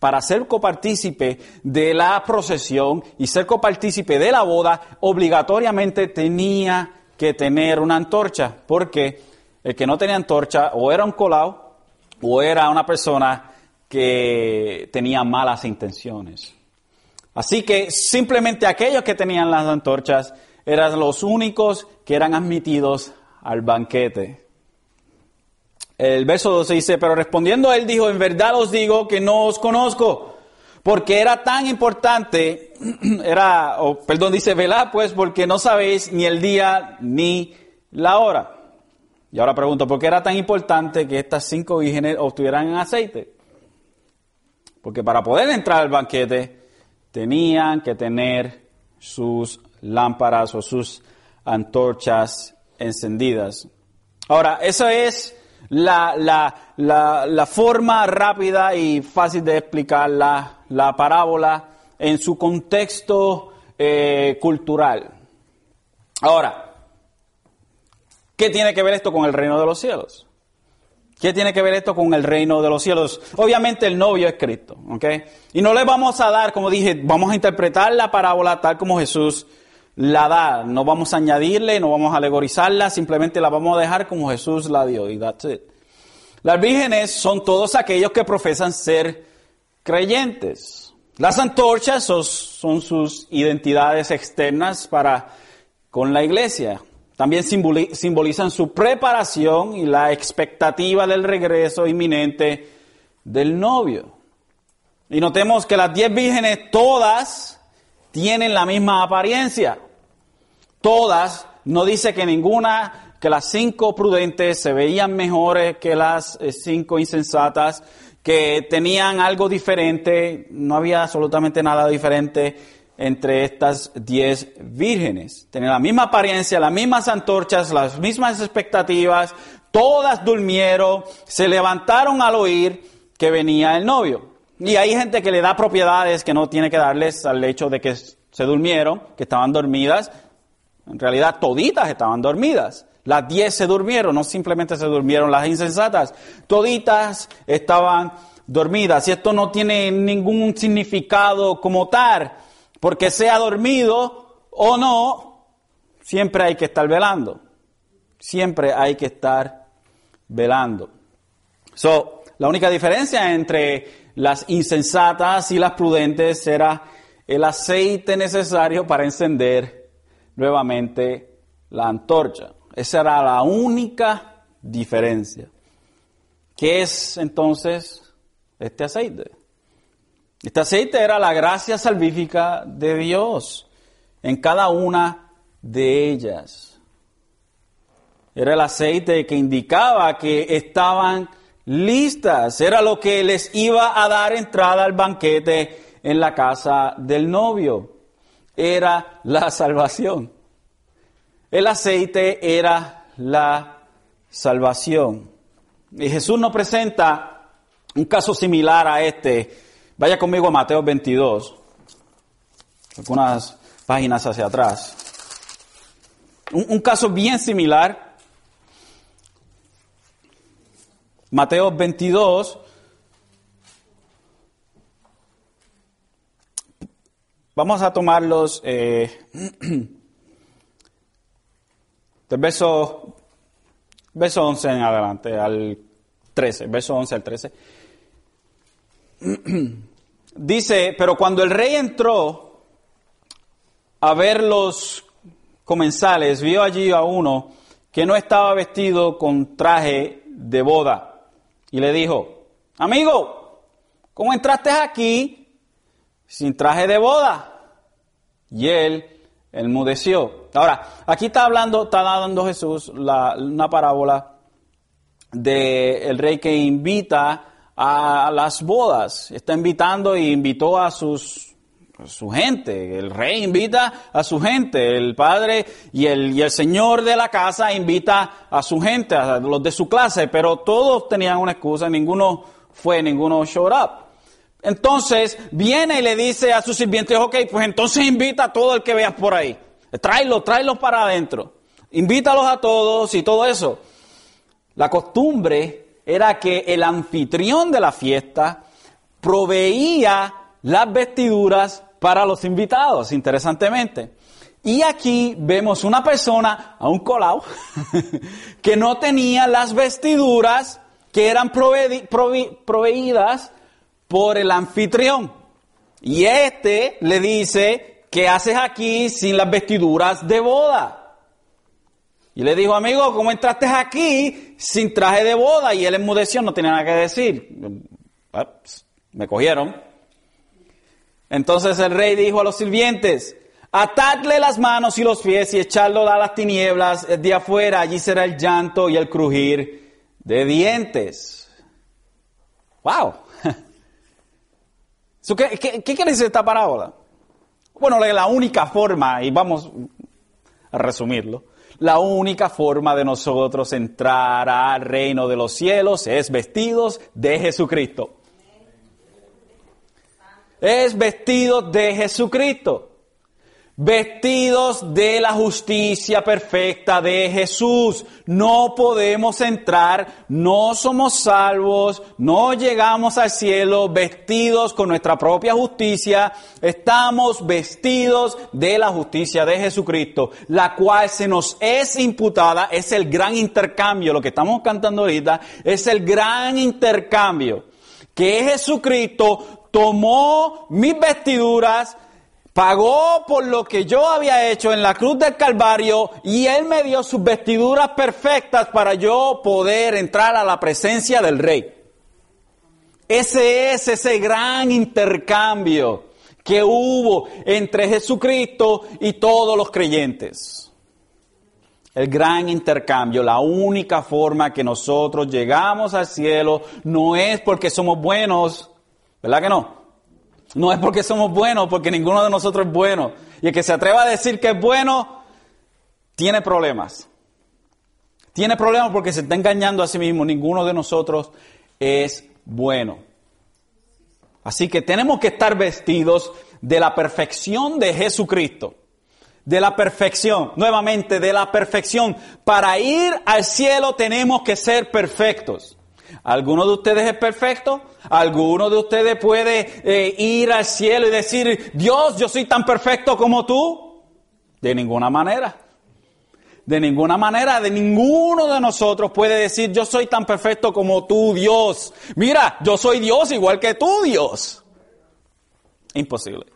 Para ser copartícipe de la procesión y ser copartícipe de la boda, obligatoriamente tenía que tener una antorcha, porque el que no tenía antorcha o era un colado o era una persona que tenía malas intenciones. Así que simplemente aquellos que tenían las antorchas eran los únicos que eran admitidos al banquete. El verso 12 dice, pero respondiendo él dijo, en verdad os digo que no os conozco, porque era tan importante, era, perdón, dice, velad pues, porque no sabéis ni el día ni la hora. Y ahora pregunto, ¿por qué era tan importante que estas cinco vírgenes obtuvieran aceite? Porque para poder entrar al banquete, tenían que tener sus lámparas o sus antorchas encendidas. Ahora, esa es la, la, forma rápida y fácil de explicar la, parábola en su contexto eh, cultural. Ahora, ¿qué tiene que ver esto con el reino de los cielos? ¿Qué tiene que ver esto con el reino de los cielos? Obviamente el novio es Cristo, ¿ok? Y no le vamos a dar, como dije, vamos a interpretar la parábola tal como Jesús la da. No vamos a añadirle, no vamos a alegorizarla, simplemente la vamos a dejar como Jesús la dio y that's it. Las vírgenes son todos aquellos que profesan ser creyentes. Las antorchas son sus identidades externas para con la iglesia. También simbolizan su preparación y la expectativa del regreso inminente del novio. Y notemos que las diez vírgenes todas tienen la misma apariencia. Todas, no dice que ninguna, que las cinco prudentes se veían mejores que las eh, cinco insensatas, que tenían algo diferente, no había absolutamente nada diferente entre estas diez vírgenes. Tenían la misma apariencia, las mismas antorchas, las mismas expectativas, todas durmieron, se levantaron al oír que venía el novio. Y hay gente que le da propiedades que no tiene que darles al hecho de que se durmieron, que estaban dormidas. En realidad toditas estaban dormidas. Las diez se durmieron, no simplemente se durmieron las insensatas. Toditas estaban dormidas. Y esto no tiene ningún significado como tal. Porque sea dormido o no, siempre hay que estar velando. Siempre hay que estar velando. So, la única diferencia entre las insensatas y las prudentes era el aceite necesario para encender nuevamente la antorcha. Esa era la única diferencia. ¿Qué es entonces este aceite? Este aceite era la gracia salvífica de Dios en cada una de ellas. Era el aceite que indicaba que estaban listas. Era lo que les iba a dar entrada al banquete en la casa del novio. Era la salvación. El aceite era la salvación. Y Jesús nos presenta un caso similar a este Vaya conmigo a Mateo 22, algunas páginas hacia atrás. Un, caso bien similar. Mateo 22, Vamos a tomarlos eh, del verso, verso 11 en adelante, al 13, verso 11 al 13. Dice, pero cuando el rey entró a ver los comensales, vio allí a uno que no estaba vestido con traje de boda y le dijo, amigo, ¿cómo entraste aquí sin traje de boda? Y él enmudeció. Ahora, aquí está hablando, está dando Jesús una parábola del el rey que invita a las bodas. Está invitando y invitó a sus su gente. El rey invita a su gente. El padre y el, y el señor de la casa invita a su gente, a los de su clase. Pero todos tenían una excusa. Ninguno fue, ninguno showed up. Entonces viene y le dice a sus sirvientes, ok, pues entonces invita a todo el que veas por ahí. Tráelo, tráelos para adentro. Invítalos a todos y todo eso. La costumbre era que el anfitrión de la fiesta proveía las vestiduras para los invitados, interesantemente. Y aquí vemos una persona, a un colado, que no tenía las vestiduras que eran proveídas por el anfitrión. Y este le dice, ¿qué haces aquí sin las vestiduras de boda? Y le dijo, amigo, ¿cómo entraste aquí sin traje de boda? Y él enmudeció, no tenía nada que decir. Ah, pues, me cogieron. Entonces el rey dijo a los sirvientes, atadle las manos y los pies y echadlo a las tinieblas de afuera, allí será el llanto y el crujir de dientes. ¡Wow! ¿Qué, qué, quiere decir esta parábola? Bueno, la única forma, y vamos a resumirlo, la única forma de nosotros entrar al reino de los cielos es vestidos de Jesucristo. Es vestidos de Jesucristo vestidos de la justicia perfecta de Jesús. No podemos entrar, no somos salvos, no llegamos al cielo vestidos con nuestra propia justicia, estamos vestidos de la justicia de Jesucristo, la cual se nos es imputada, es el gran intercambio, lo que estamos cantando ahorita, es el gran intercambio, que Jesucristo tomó mis vestiduras, pagó por lo que yo había hecho en la cruz del Calvario y Él me dio sus vestiduras perfectas para yo poder entrar a la presencia del Rey. Ese es ese gran intercambio que hubo entre Jesucristo y todos los creyentes. el gran intercambio, la única forma que nosotros llegamos al cielo no es porque somos buenos, ¿verdad que no? No es porque somos buenos, porque ninguno de nosotros es bueno. Y el que se atreva a decir que es bueno, tiene problemas. Tiene problemas porque se está engañando a sí mismo. Ninguno de nosotros es bueno. Así que tenemos que estar vestidos de la perfección de Jesucristo de la perfección, nuevamente de la perfección. Para ir al cielo tenemos que ser perfectos. ¿Alguno de ustedes es perfecto? ¿Alguno de ustedes puede eh, ir al cielo y decir, Dios, yo soy tan perfecto como tú? De ninguna manera. De ninguna manera, de ninguno de nosotros puede decir, yo soy tan perfecto como tú, Dios. Mira, yo soy Dios igual que tú, Dios. Imposible.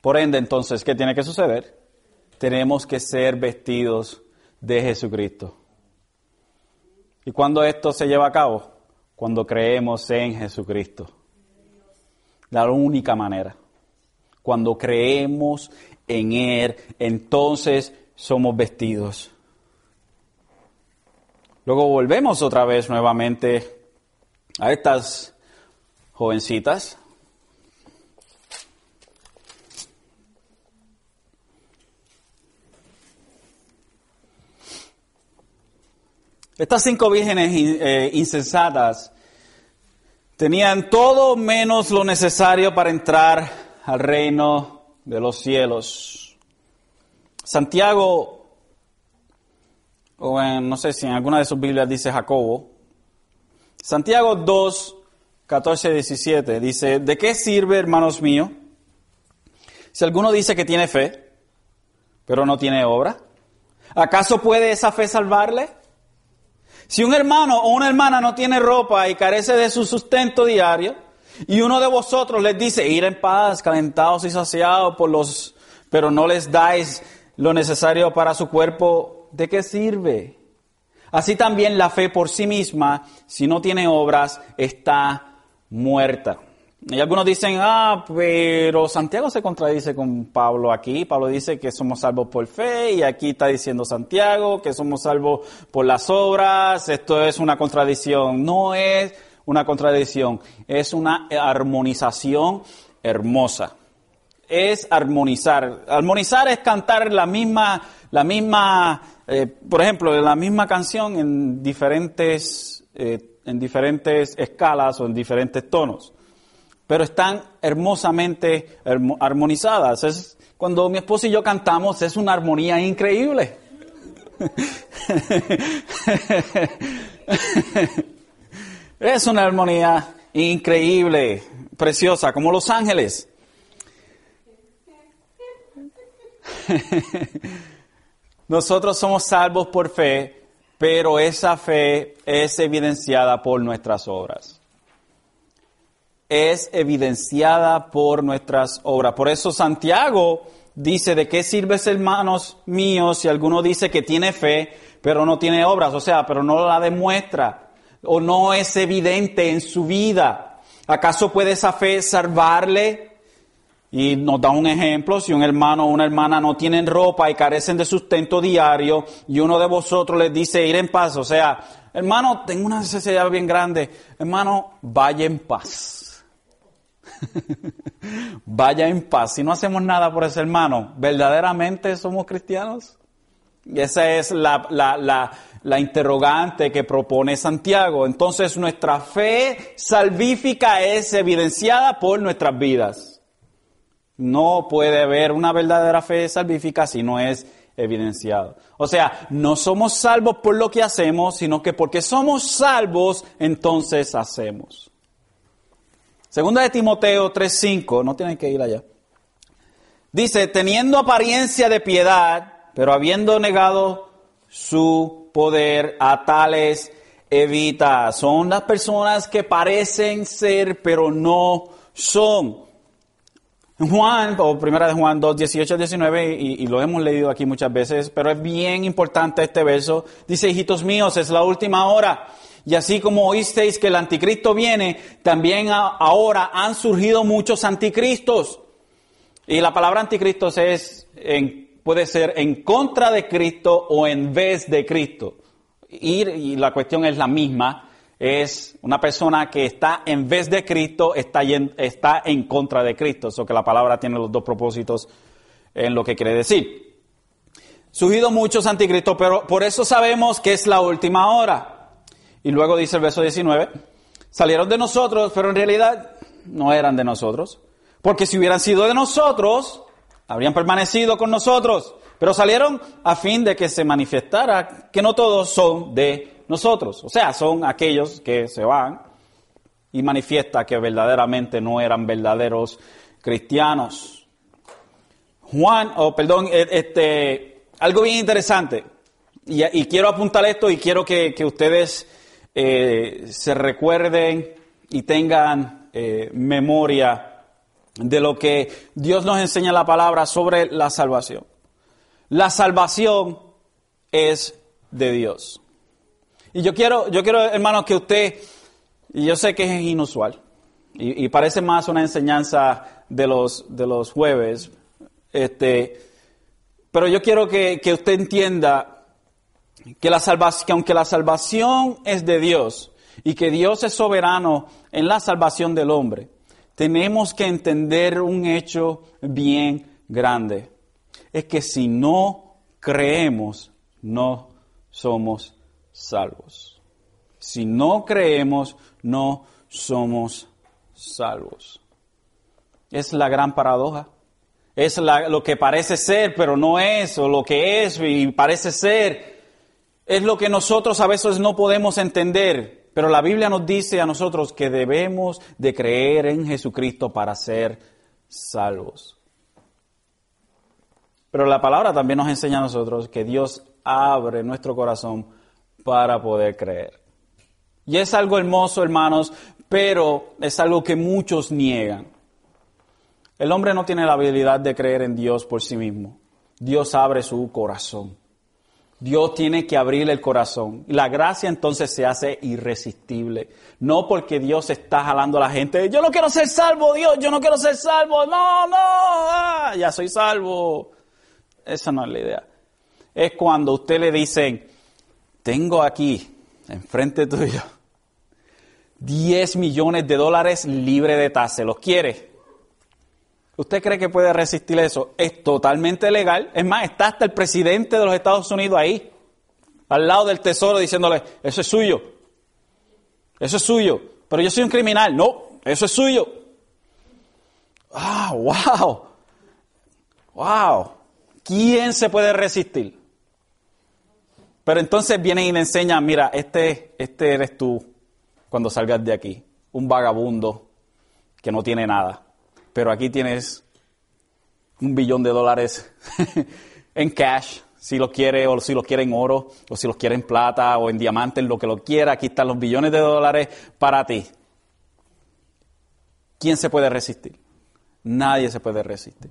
Por ende, entonces, ¿qué tiene que suceder? Tenemos que ser vestidos de Jesucristo. ¿Y cuando esto se lleva a cabo? Cuando creemos en Jesucristo. La única manera. Cuando creemos en Él, entonces somos vestidos. Luego volvemos otra vez nuevamente a estas jovencitas Estas cinco vírgenes eh, insensatas tenían todo menos lo necesario para entrar al reino de los cielos. Santiago, o en, no sé si en alguna de sus Biblias dice Jacobo, Santiago 2, 14, 17 dice, ¿de qué sirve, hermanos míos, si alguno dice que tiene fe, pero no tiene obra? ¿Acaso puede esa fe salvarle? Si un hermano o una hermana no tiene ropa y carece de su sustento diario, y uno de vosotros les dice, ir en paz, calentados y saciados por los, pero no les dais lo necesario para su cuerpo, ¿de qué sirve? Así también la fe por sí misma, si no tiene obras, está muerta. Y algunos dicen, ah, pero Santiago se contradice con Pablo aquí. Pablo dice que somos salvos por fe y aquí está diciendo Santiago que somos salvos por las obras. Esto es una contradicción. No es una contradicción, es una armonización hermosa. Es armonizar. Armonizar es cantar la misma, la misma, eh, por ejemplo, la misma canción en diferentes, eh, en diferentes escalas o en diferentes tonos pero están hermosamente armonizadas. Es, cuando mi esposo y yo cantamos es una armonía increíble. es una armonía increíble, preciosa, como los ángeles. Nosotros somos salvos por fe, pero esa fe es evidenciada por nuestras obras es evidenciada por nuestras obras. Por eso Santiago dice, ¿de qué sirves hermanos míos si alguno dice que tiene fe, pero no tiene obras? O sea, pero no la demuestra o no es evidente en su vida. ¿Acaso puede esa fe salvarle? Y nos da un ejemplo, si un hermano o una hermana no tienen ropa y carecen de sustento diario y uno de vosotros les dice ir en paz, o sea, hermano, tengo una necesidad bien grande, hermano, vaya en paz Vaya en paz. Si no hacemos nada por ese hermano, ¿verdaderamente somos cristianos? Esa es la, la, interrogante que propone Santiago. Entonces nuestra fe salvífica es evidenciada por nuestras vidas. No puede haber una verdadera fe salvífica si no es evidenciada. O sea, no somos salvos por lo que hacemos, sino que porque somos salvos, entonces hacemos. Segunda de Timoteo 3:5, no tienen que ir allá. Dice, teniendo apariencia de piedad, pero habiendo negado su poder, a tales evita. Son las personas que parecen ser, pero no son. Juan, o primera de Juan 2, 18 19, y, y, lo hemos leído aquí muchas veces, pero es bien importante este verso. Dice, hijitos míos, es la última hora. Y así como oísteis que el anticristo viene, también ahora han surgido muchos anticristos. Y la palabra anticristo es, en puede ser en contra de Cristo o en vez de Cristo. Ir, y la cuestión es la misma, es una persona que está en vez de Cristo, está, en, está en contra de Cristo. Eso que la palabra tiene los dos propósitos en lo que quiere decir. Surgido muchos anticristos, pero por eso sabemos que es la última hora. Y luego dice el verso 19, salieron de nosotros, pero en realidad no eran de nosotros. Porque si hubieran sido de nosotros, habrían permanecido con nosotros. Pero salieron a fin de que se manifestara que no todos son de nosotros. O sea, son aquellos que se van y manifiesta que verdaderamente no eran verdaderos cristianos. Juan, o perdón, e, este, algo bien interesante, y, quiero apuntar esto y quiero que, ustedes eh, se recuerden y tengan eh, memoria de lo que Dios nos enseña en la palabra sobre la salvación. La salvación es de Dios. Y yo quiero, yo quiero, hermanos, que usted, y yo sé que es inusual, y, parece más una enseñanza de los, de los jueves, este, pero yo quiero que, usted entienda que, la salvación, que aunque la salvación es de Dios y que Dios es soberano en la salvación del hombre, tenemos que entender un hecho bien grande. Es que si no creemos, no somos salvos. Si no creemos, no somos salvos. Es la gran paradoja. Es lo que parece ser, pero no es, o lo que es y parece ser. Es lo que nosotros a veces no podemos entender, pero la Biblia nos dice a nosotros que debemos de creer en Jesucristo para ser salvos. Pero la palabra también nos enseña a nosotros que Dios abre nuestro corazón para poder creer. Y es algo hermoso, hermanos, pero es algo que muchos niegan. El hombre no tiene la habilidad de creer en Dios por sí mismo. Dios abre su corazón. Dios tiene que abrir el corazón. La gracia entonces se hace irresistible. No porque Dios está jalando a la gente. Yo no quiero ser salvo, Dios. Yo no quiero ser salvo. No, no. Ah, ya soy salvo. Esa no es la idea. Es cuando usted le dicen, tengo aquí, enfrente tuyo, 10 millones de dólares libre de tasa. ¿Los quiere? ¿Usted cree que puede resistir eso? Es totalmente legal. Es más, está hasta el presidente de los Estados Unidos ahí, al lado del tesoro, diciéndole, eso es suyo. Eso es suyo. Pero yo soy un criminal. No, eso es suyo. Ah, wow. Wow. ¿Quién se puede resistir? Pero entonces vienen y me enseñan, mira, este, este eres tú cuando salgas de aquí, un vagabundo que no tiene nada. Pero aquí tienes un billón de dólares en cash, si lo quiere, o si lo quiere en oro, o si lo quiere en plata, o en diamantes, lo que lo quiera, aquí están los billones de dólares para ti. ¿Quién se puede resistir? Nadie se puede resistir.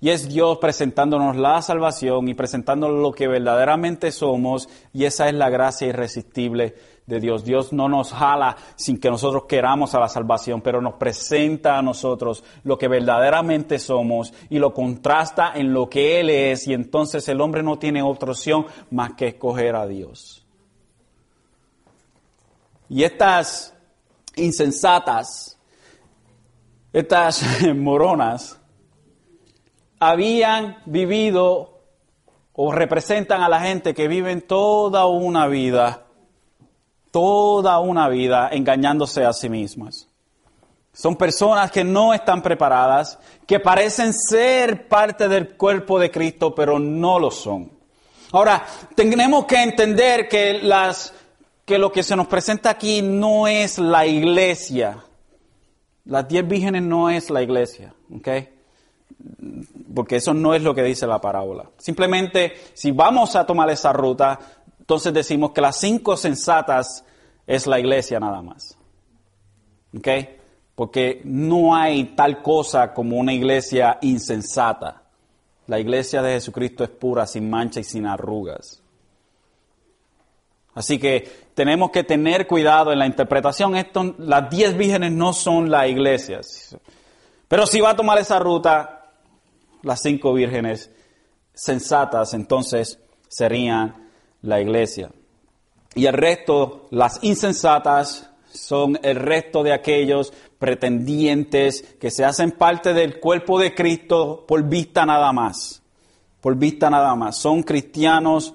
Y es Dios presentándonos la salvación y presentándonos lo que verdaderamente somos. Y esa es la gracia irresistible de Dios. Dios no nos jala sin que nosotros queramos a la salvación, pero nos presenta a nosotros lo que verdaderamente somos y lo contrasta en lo que Él es. Y entonces el hombre no tiene otra opción más que escoger a Dios. Y estas insensatas, estas moronas, habían vivido o representan a la gente que viven toda una vida, toda una vida engañándose a sí mismas. Son personas que no están preparadas, que parecen ser parte del cuerpo de Cristo, pero no lo son. Ahora, tenemos que entender que, las, que lo que se nos presenta aquí no es la iglesia. Las diez vírgenes no es la iglesia, ¿ok? porque eso no es lo que dice la parábola. Simplemente, si vamos a tomar esa ruta, entonces decimos que las cinco sensatas es la iglesia nada más. ¿Ok? Porque no hay tal cosa como una iglesia insensata. La iglesia de Jesucristo es pura, sin mancha y sin arrugas. Así que tenemos que tener cuidado en la interpretación. Esto, las diez vírgenes no son la iglesia. Pero si va a tomar esa ruta, las cinco vírgenes sensatas, entonces serían la iglesia. Y el resto, las insensatas, son el resto de aquellos pretendientes que se hacen parte del cuerpo de Cristo por vista nada más. Por vista nada más. Son cristianos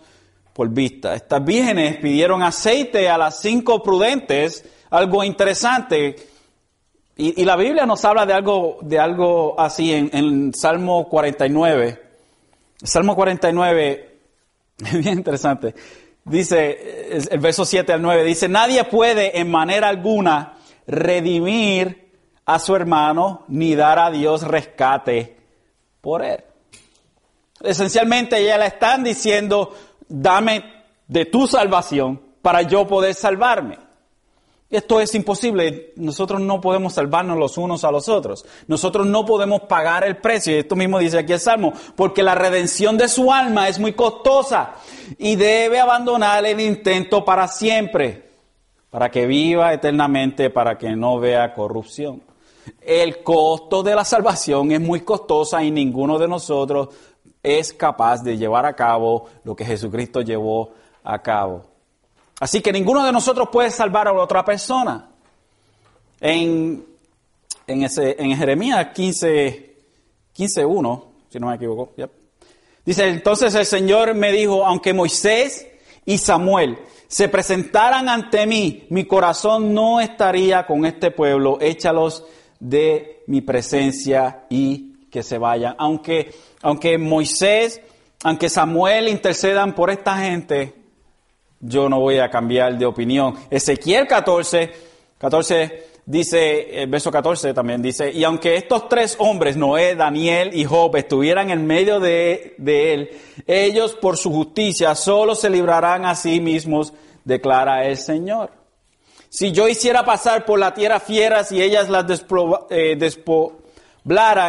por vista. Estas vírgenes pidieron aceite a las cinco prudentes, algo interesante. Y, la Biblia nos habla de algo, de algo así en, en Salmo 49. Salmo 49 es bien interesante. Dice, el verso 7 al 9, dice, nadie puede en manera alguna redimir a su hermano ni dar a Dios rescate por él. Esencialmente ella le están diciendo, dame de tu salvación para yo poder salvarme. Esto es imposible. Nosotros no podemos salvarnos los unos a los otros. Nosotros no podemos pagar el precio. Y esto mismo dice aquí el Salmo. Porque la redención de su alma es muy costosa. Y debe abandonar el intento para siempre. Para que viva eternamente, para que no vea corrupción. El costo de la salvación es muy costosa y ninguno de nosotros es capaz de llevar a cabo lo que Jesucristo llevó a cabo. Así que ninguno de nosotros puede salvar a otra persona. En, en, ese, en Jeremías 15, 15.1, si no me equivoco, dice, entonces el Señor me dijo, aunque Moisés y Samuel se presentaran ante mí, mi corazón no estaría con este pueblo, échalos de mi presencia y que se vayan. Aunque, aunque Moisés, aunque Samuel intercedan por esta gente, yo no voy a cambiar de opinión. Ezequiel 14, 14 dice, el verso 14 también dice, y aunque estos tres hombres, Noé, Daniel y Job, estuvieran en medio de, él, ellos por su justicia solo se librarán a sí mismos, declara el Señor. Si yo hiciera pasar por la tierra fieras y ellas las eh, despo,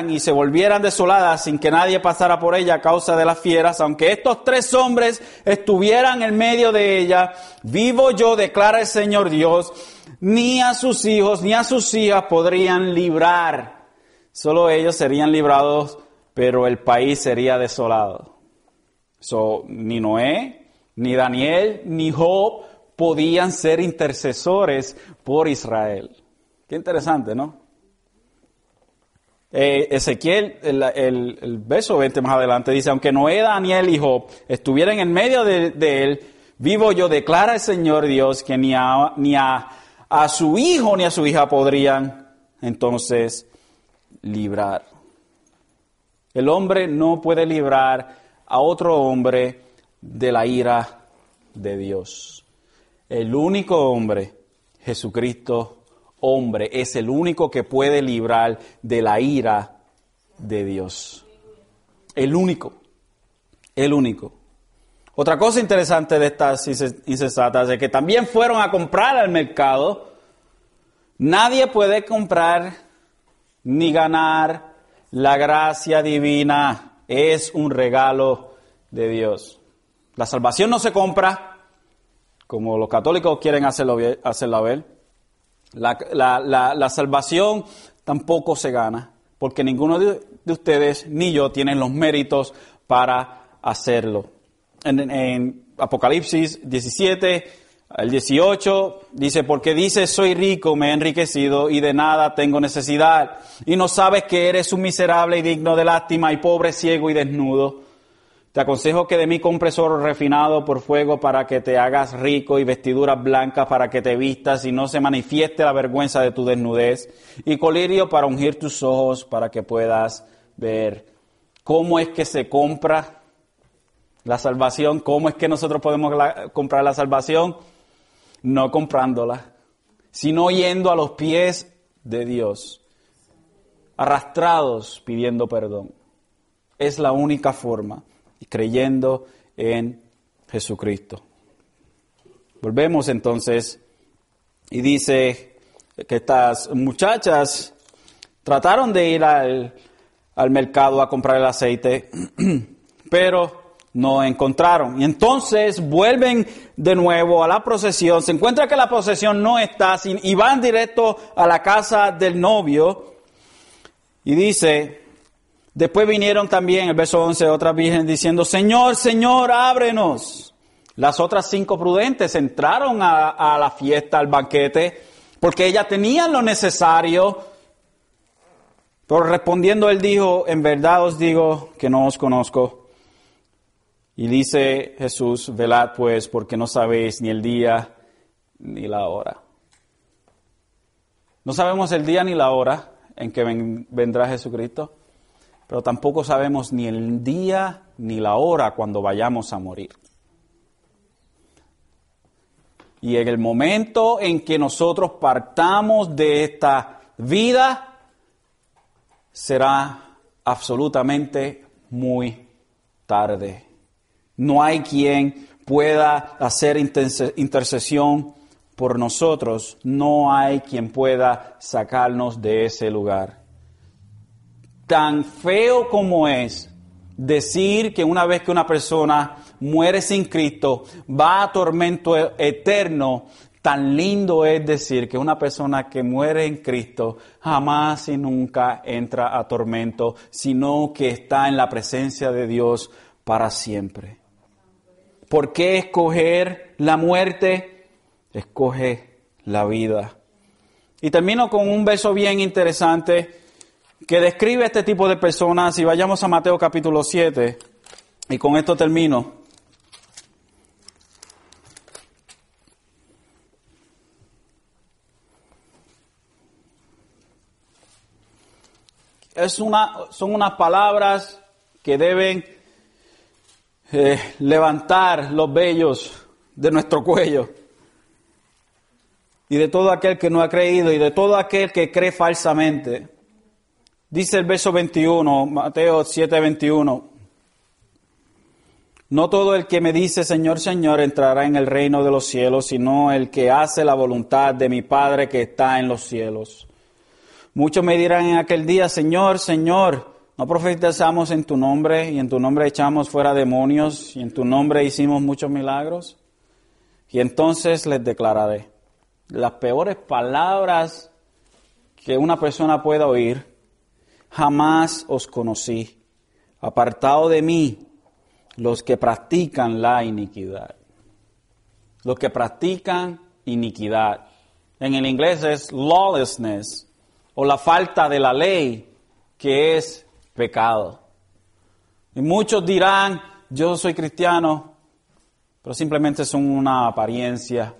y se volvieran desoladas sin que nadie pasara por ella a causa de las fieras, aunque estos tres hombres estuvieran en medio de ella, vivo yo, declara el Señor Dios, ni a sus hijos ni a sus hijas podrían librar. Solo ellos serían librados, pero el país sería desolado. So, ni Noé, ni Daniel, ni Job podían ser intercesores por Israel. Qué interesante, ¿no? Eh, Ezequiel, el, el, verso 20 más adelante, dice, aunque Noé, Daniel y Job estuvieran en medio de, él, vivo yo, declara el Señor Dios, que ni, a, ni a, a su hijo ni a su hija podrían entonces librar. El hombre no puede librar a otro hombre de la ira de Dios. El único hombre, Jesucristo hombre es el único que puede librar de la ira de Dios. El único. El único. Otra cosa interesante de estas insensatas es que también fueron a comprar al mercado. Nadie puede comprar ni ganar la gracia divina. Es un regalo de Dios. La salvación no se compra, como los católicos quieren hacerlo, ver. La, salvación tampoco se gana, porque ninguno de, ustedes ni yo tienen los méritos para hacerlo. En, Apocalipsis 17, el 18, dice, porque dices, soy rico, me he enriquecido y de nada tengo necesidad. Y no sabes que eres un miserable y digno de lástima y pobre, ciego y desnudo. Te aconsejo que de mí compres oro refinado por fuego para que te hagas rico y vestiduras blancas para que te vistas y no se manifieste la vergüenza de tu desnudez y colirio para ungir tus ojos para que puedas ver. ¿Cómo es que se compra la salvación? ¿Cómo es que nosotros podemos comprar la salvación? No comprándola, sino yendo a los pies de Dios, arrastrados pidiendo perdón. Es la única forma y creyendo en Jesucristo. Volvemos entonces y dice que estas muchachas trataron de ir al, al mercado a comprar el aceite, pero no encontraron. Y entonces vuelven de nuevo a la procesión, se encuentra que la procesión no está y van directo a la casa del novio y dice, Después vinieron también, el verso 11, otras virgen diciendo, Señor, Señor, ábrenos. Las otras cinco prudentes entraron a, a la fiesta, al banquete, porque ellas tenían lo necesario. Pero respondiendo él dijo, en verdad os digo que no os conozco. Y dice Jesús, velad pues, porque no sabéis ni el día ni la hora. No sabemos el día ni la hora en que vendrá Jesucristo, pero tampoco sabemos ni el día ni la hora cuando vayamos a morir. Y en el momento en que nosotros partamos de esta vida, será absolutamente muy tarde. No hay quien pueda hacer intercesión por nosotros, no hay quien pueda sacarnos de ese lugar. Tan feo como es decir que una vez que una persona muere sin Cristo va a tormento eterno, tan lindo es decir que una persona que muere en Cristo jamás y nunca entra a tormento, sino que está en la presencia de Dios para siempre. ¿Por qué escoger la muerte? Escoge la vida. Y termino con un verso bien interesante que describe este tipo de personas. Y vayamos a Mateo capítulo 7. Y con esto termino. Es una, son unas palabras que deben eh, levantar los vellos de nuestro cuello y de todo aquel que no ha creído y de todo aquel que cree falsamente. Dice el verso 21, Mateo 7, 21. No todo el que me dice Señor, Señor entrará en el reino de los cielos, sino el que hace la voluntad de mi Padre que está en los cielos. Muchos me dirán en aquel día, Señor, Señor, no profetizamos en tu nombre y en tu nombre echamos fuera demonios y en tu nombre hicimos muchos milagros. Y entonces les declararé las peores palabras que una persona pueda oír. Jamás os conocí. Apartado de mí los que practican la iniquidad. Los que practican iniquidad. En el inglés es lawlessness o la falta de la ley, que es pecado. Y muchos dirán, yo soy cristiano, pero simplemente son una apariencia.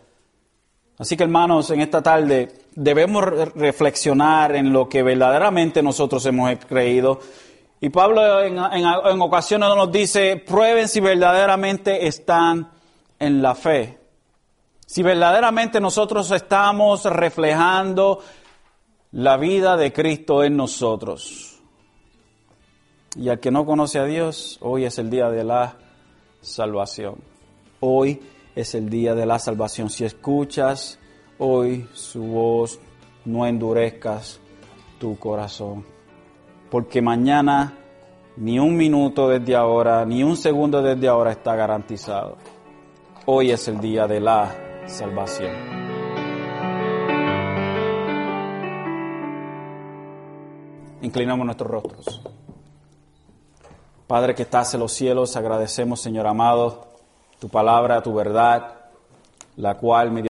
Así que hermanos, en esta tarde debemos reflexionar en lo que verdaderamente nosotros hemos creído. Y Pablo en, en ocasiones nos dice, prueben si verdaderamente están en la fe. Si verdaderamente nosotros estamos reflejando la vida de Cristo en nosotros. Y al que no conoce a Dios, hoy es el día de la salvación. Hoy es el día de la salvación. Si escuchas hoy su voz, no endurezcas tu corazón. Porque mañana ni un minuto desde ahora, ni un segundo desde ahora está garantizado. Hoy es el día de la salvación. Inclinamos nuestros rostros. Padre que estás en los cielos, agradecemos, Señor amado, tu palabra, tu verdad, la cual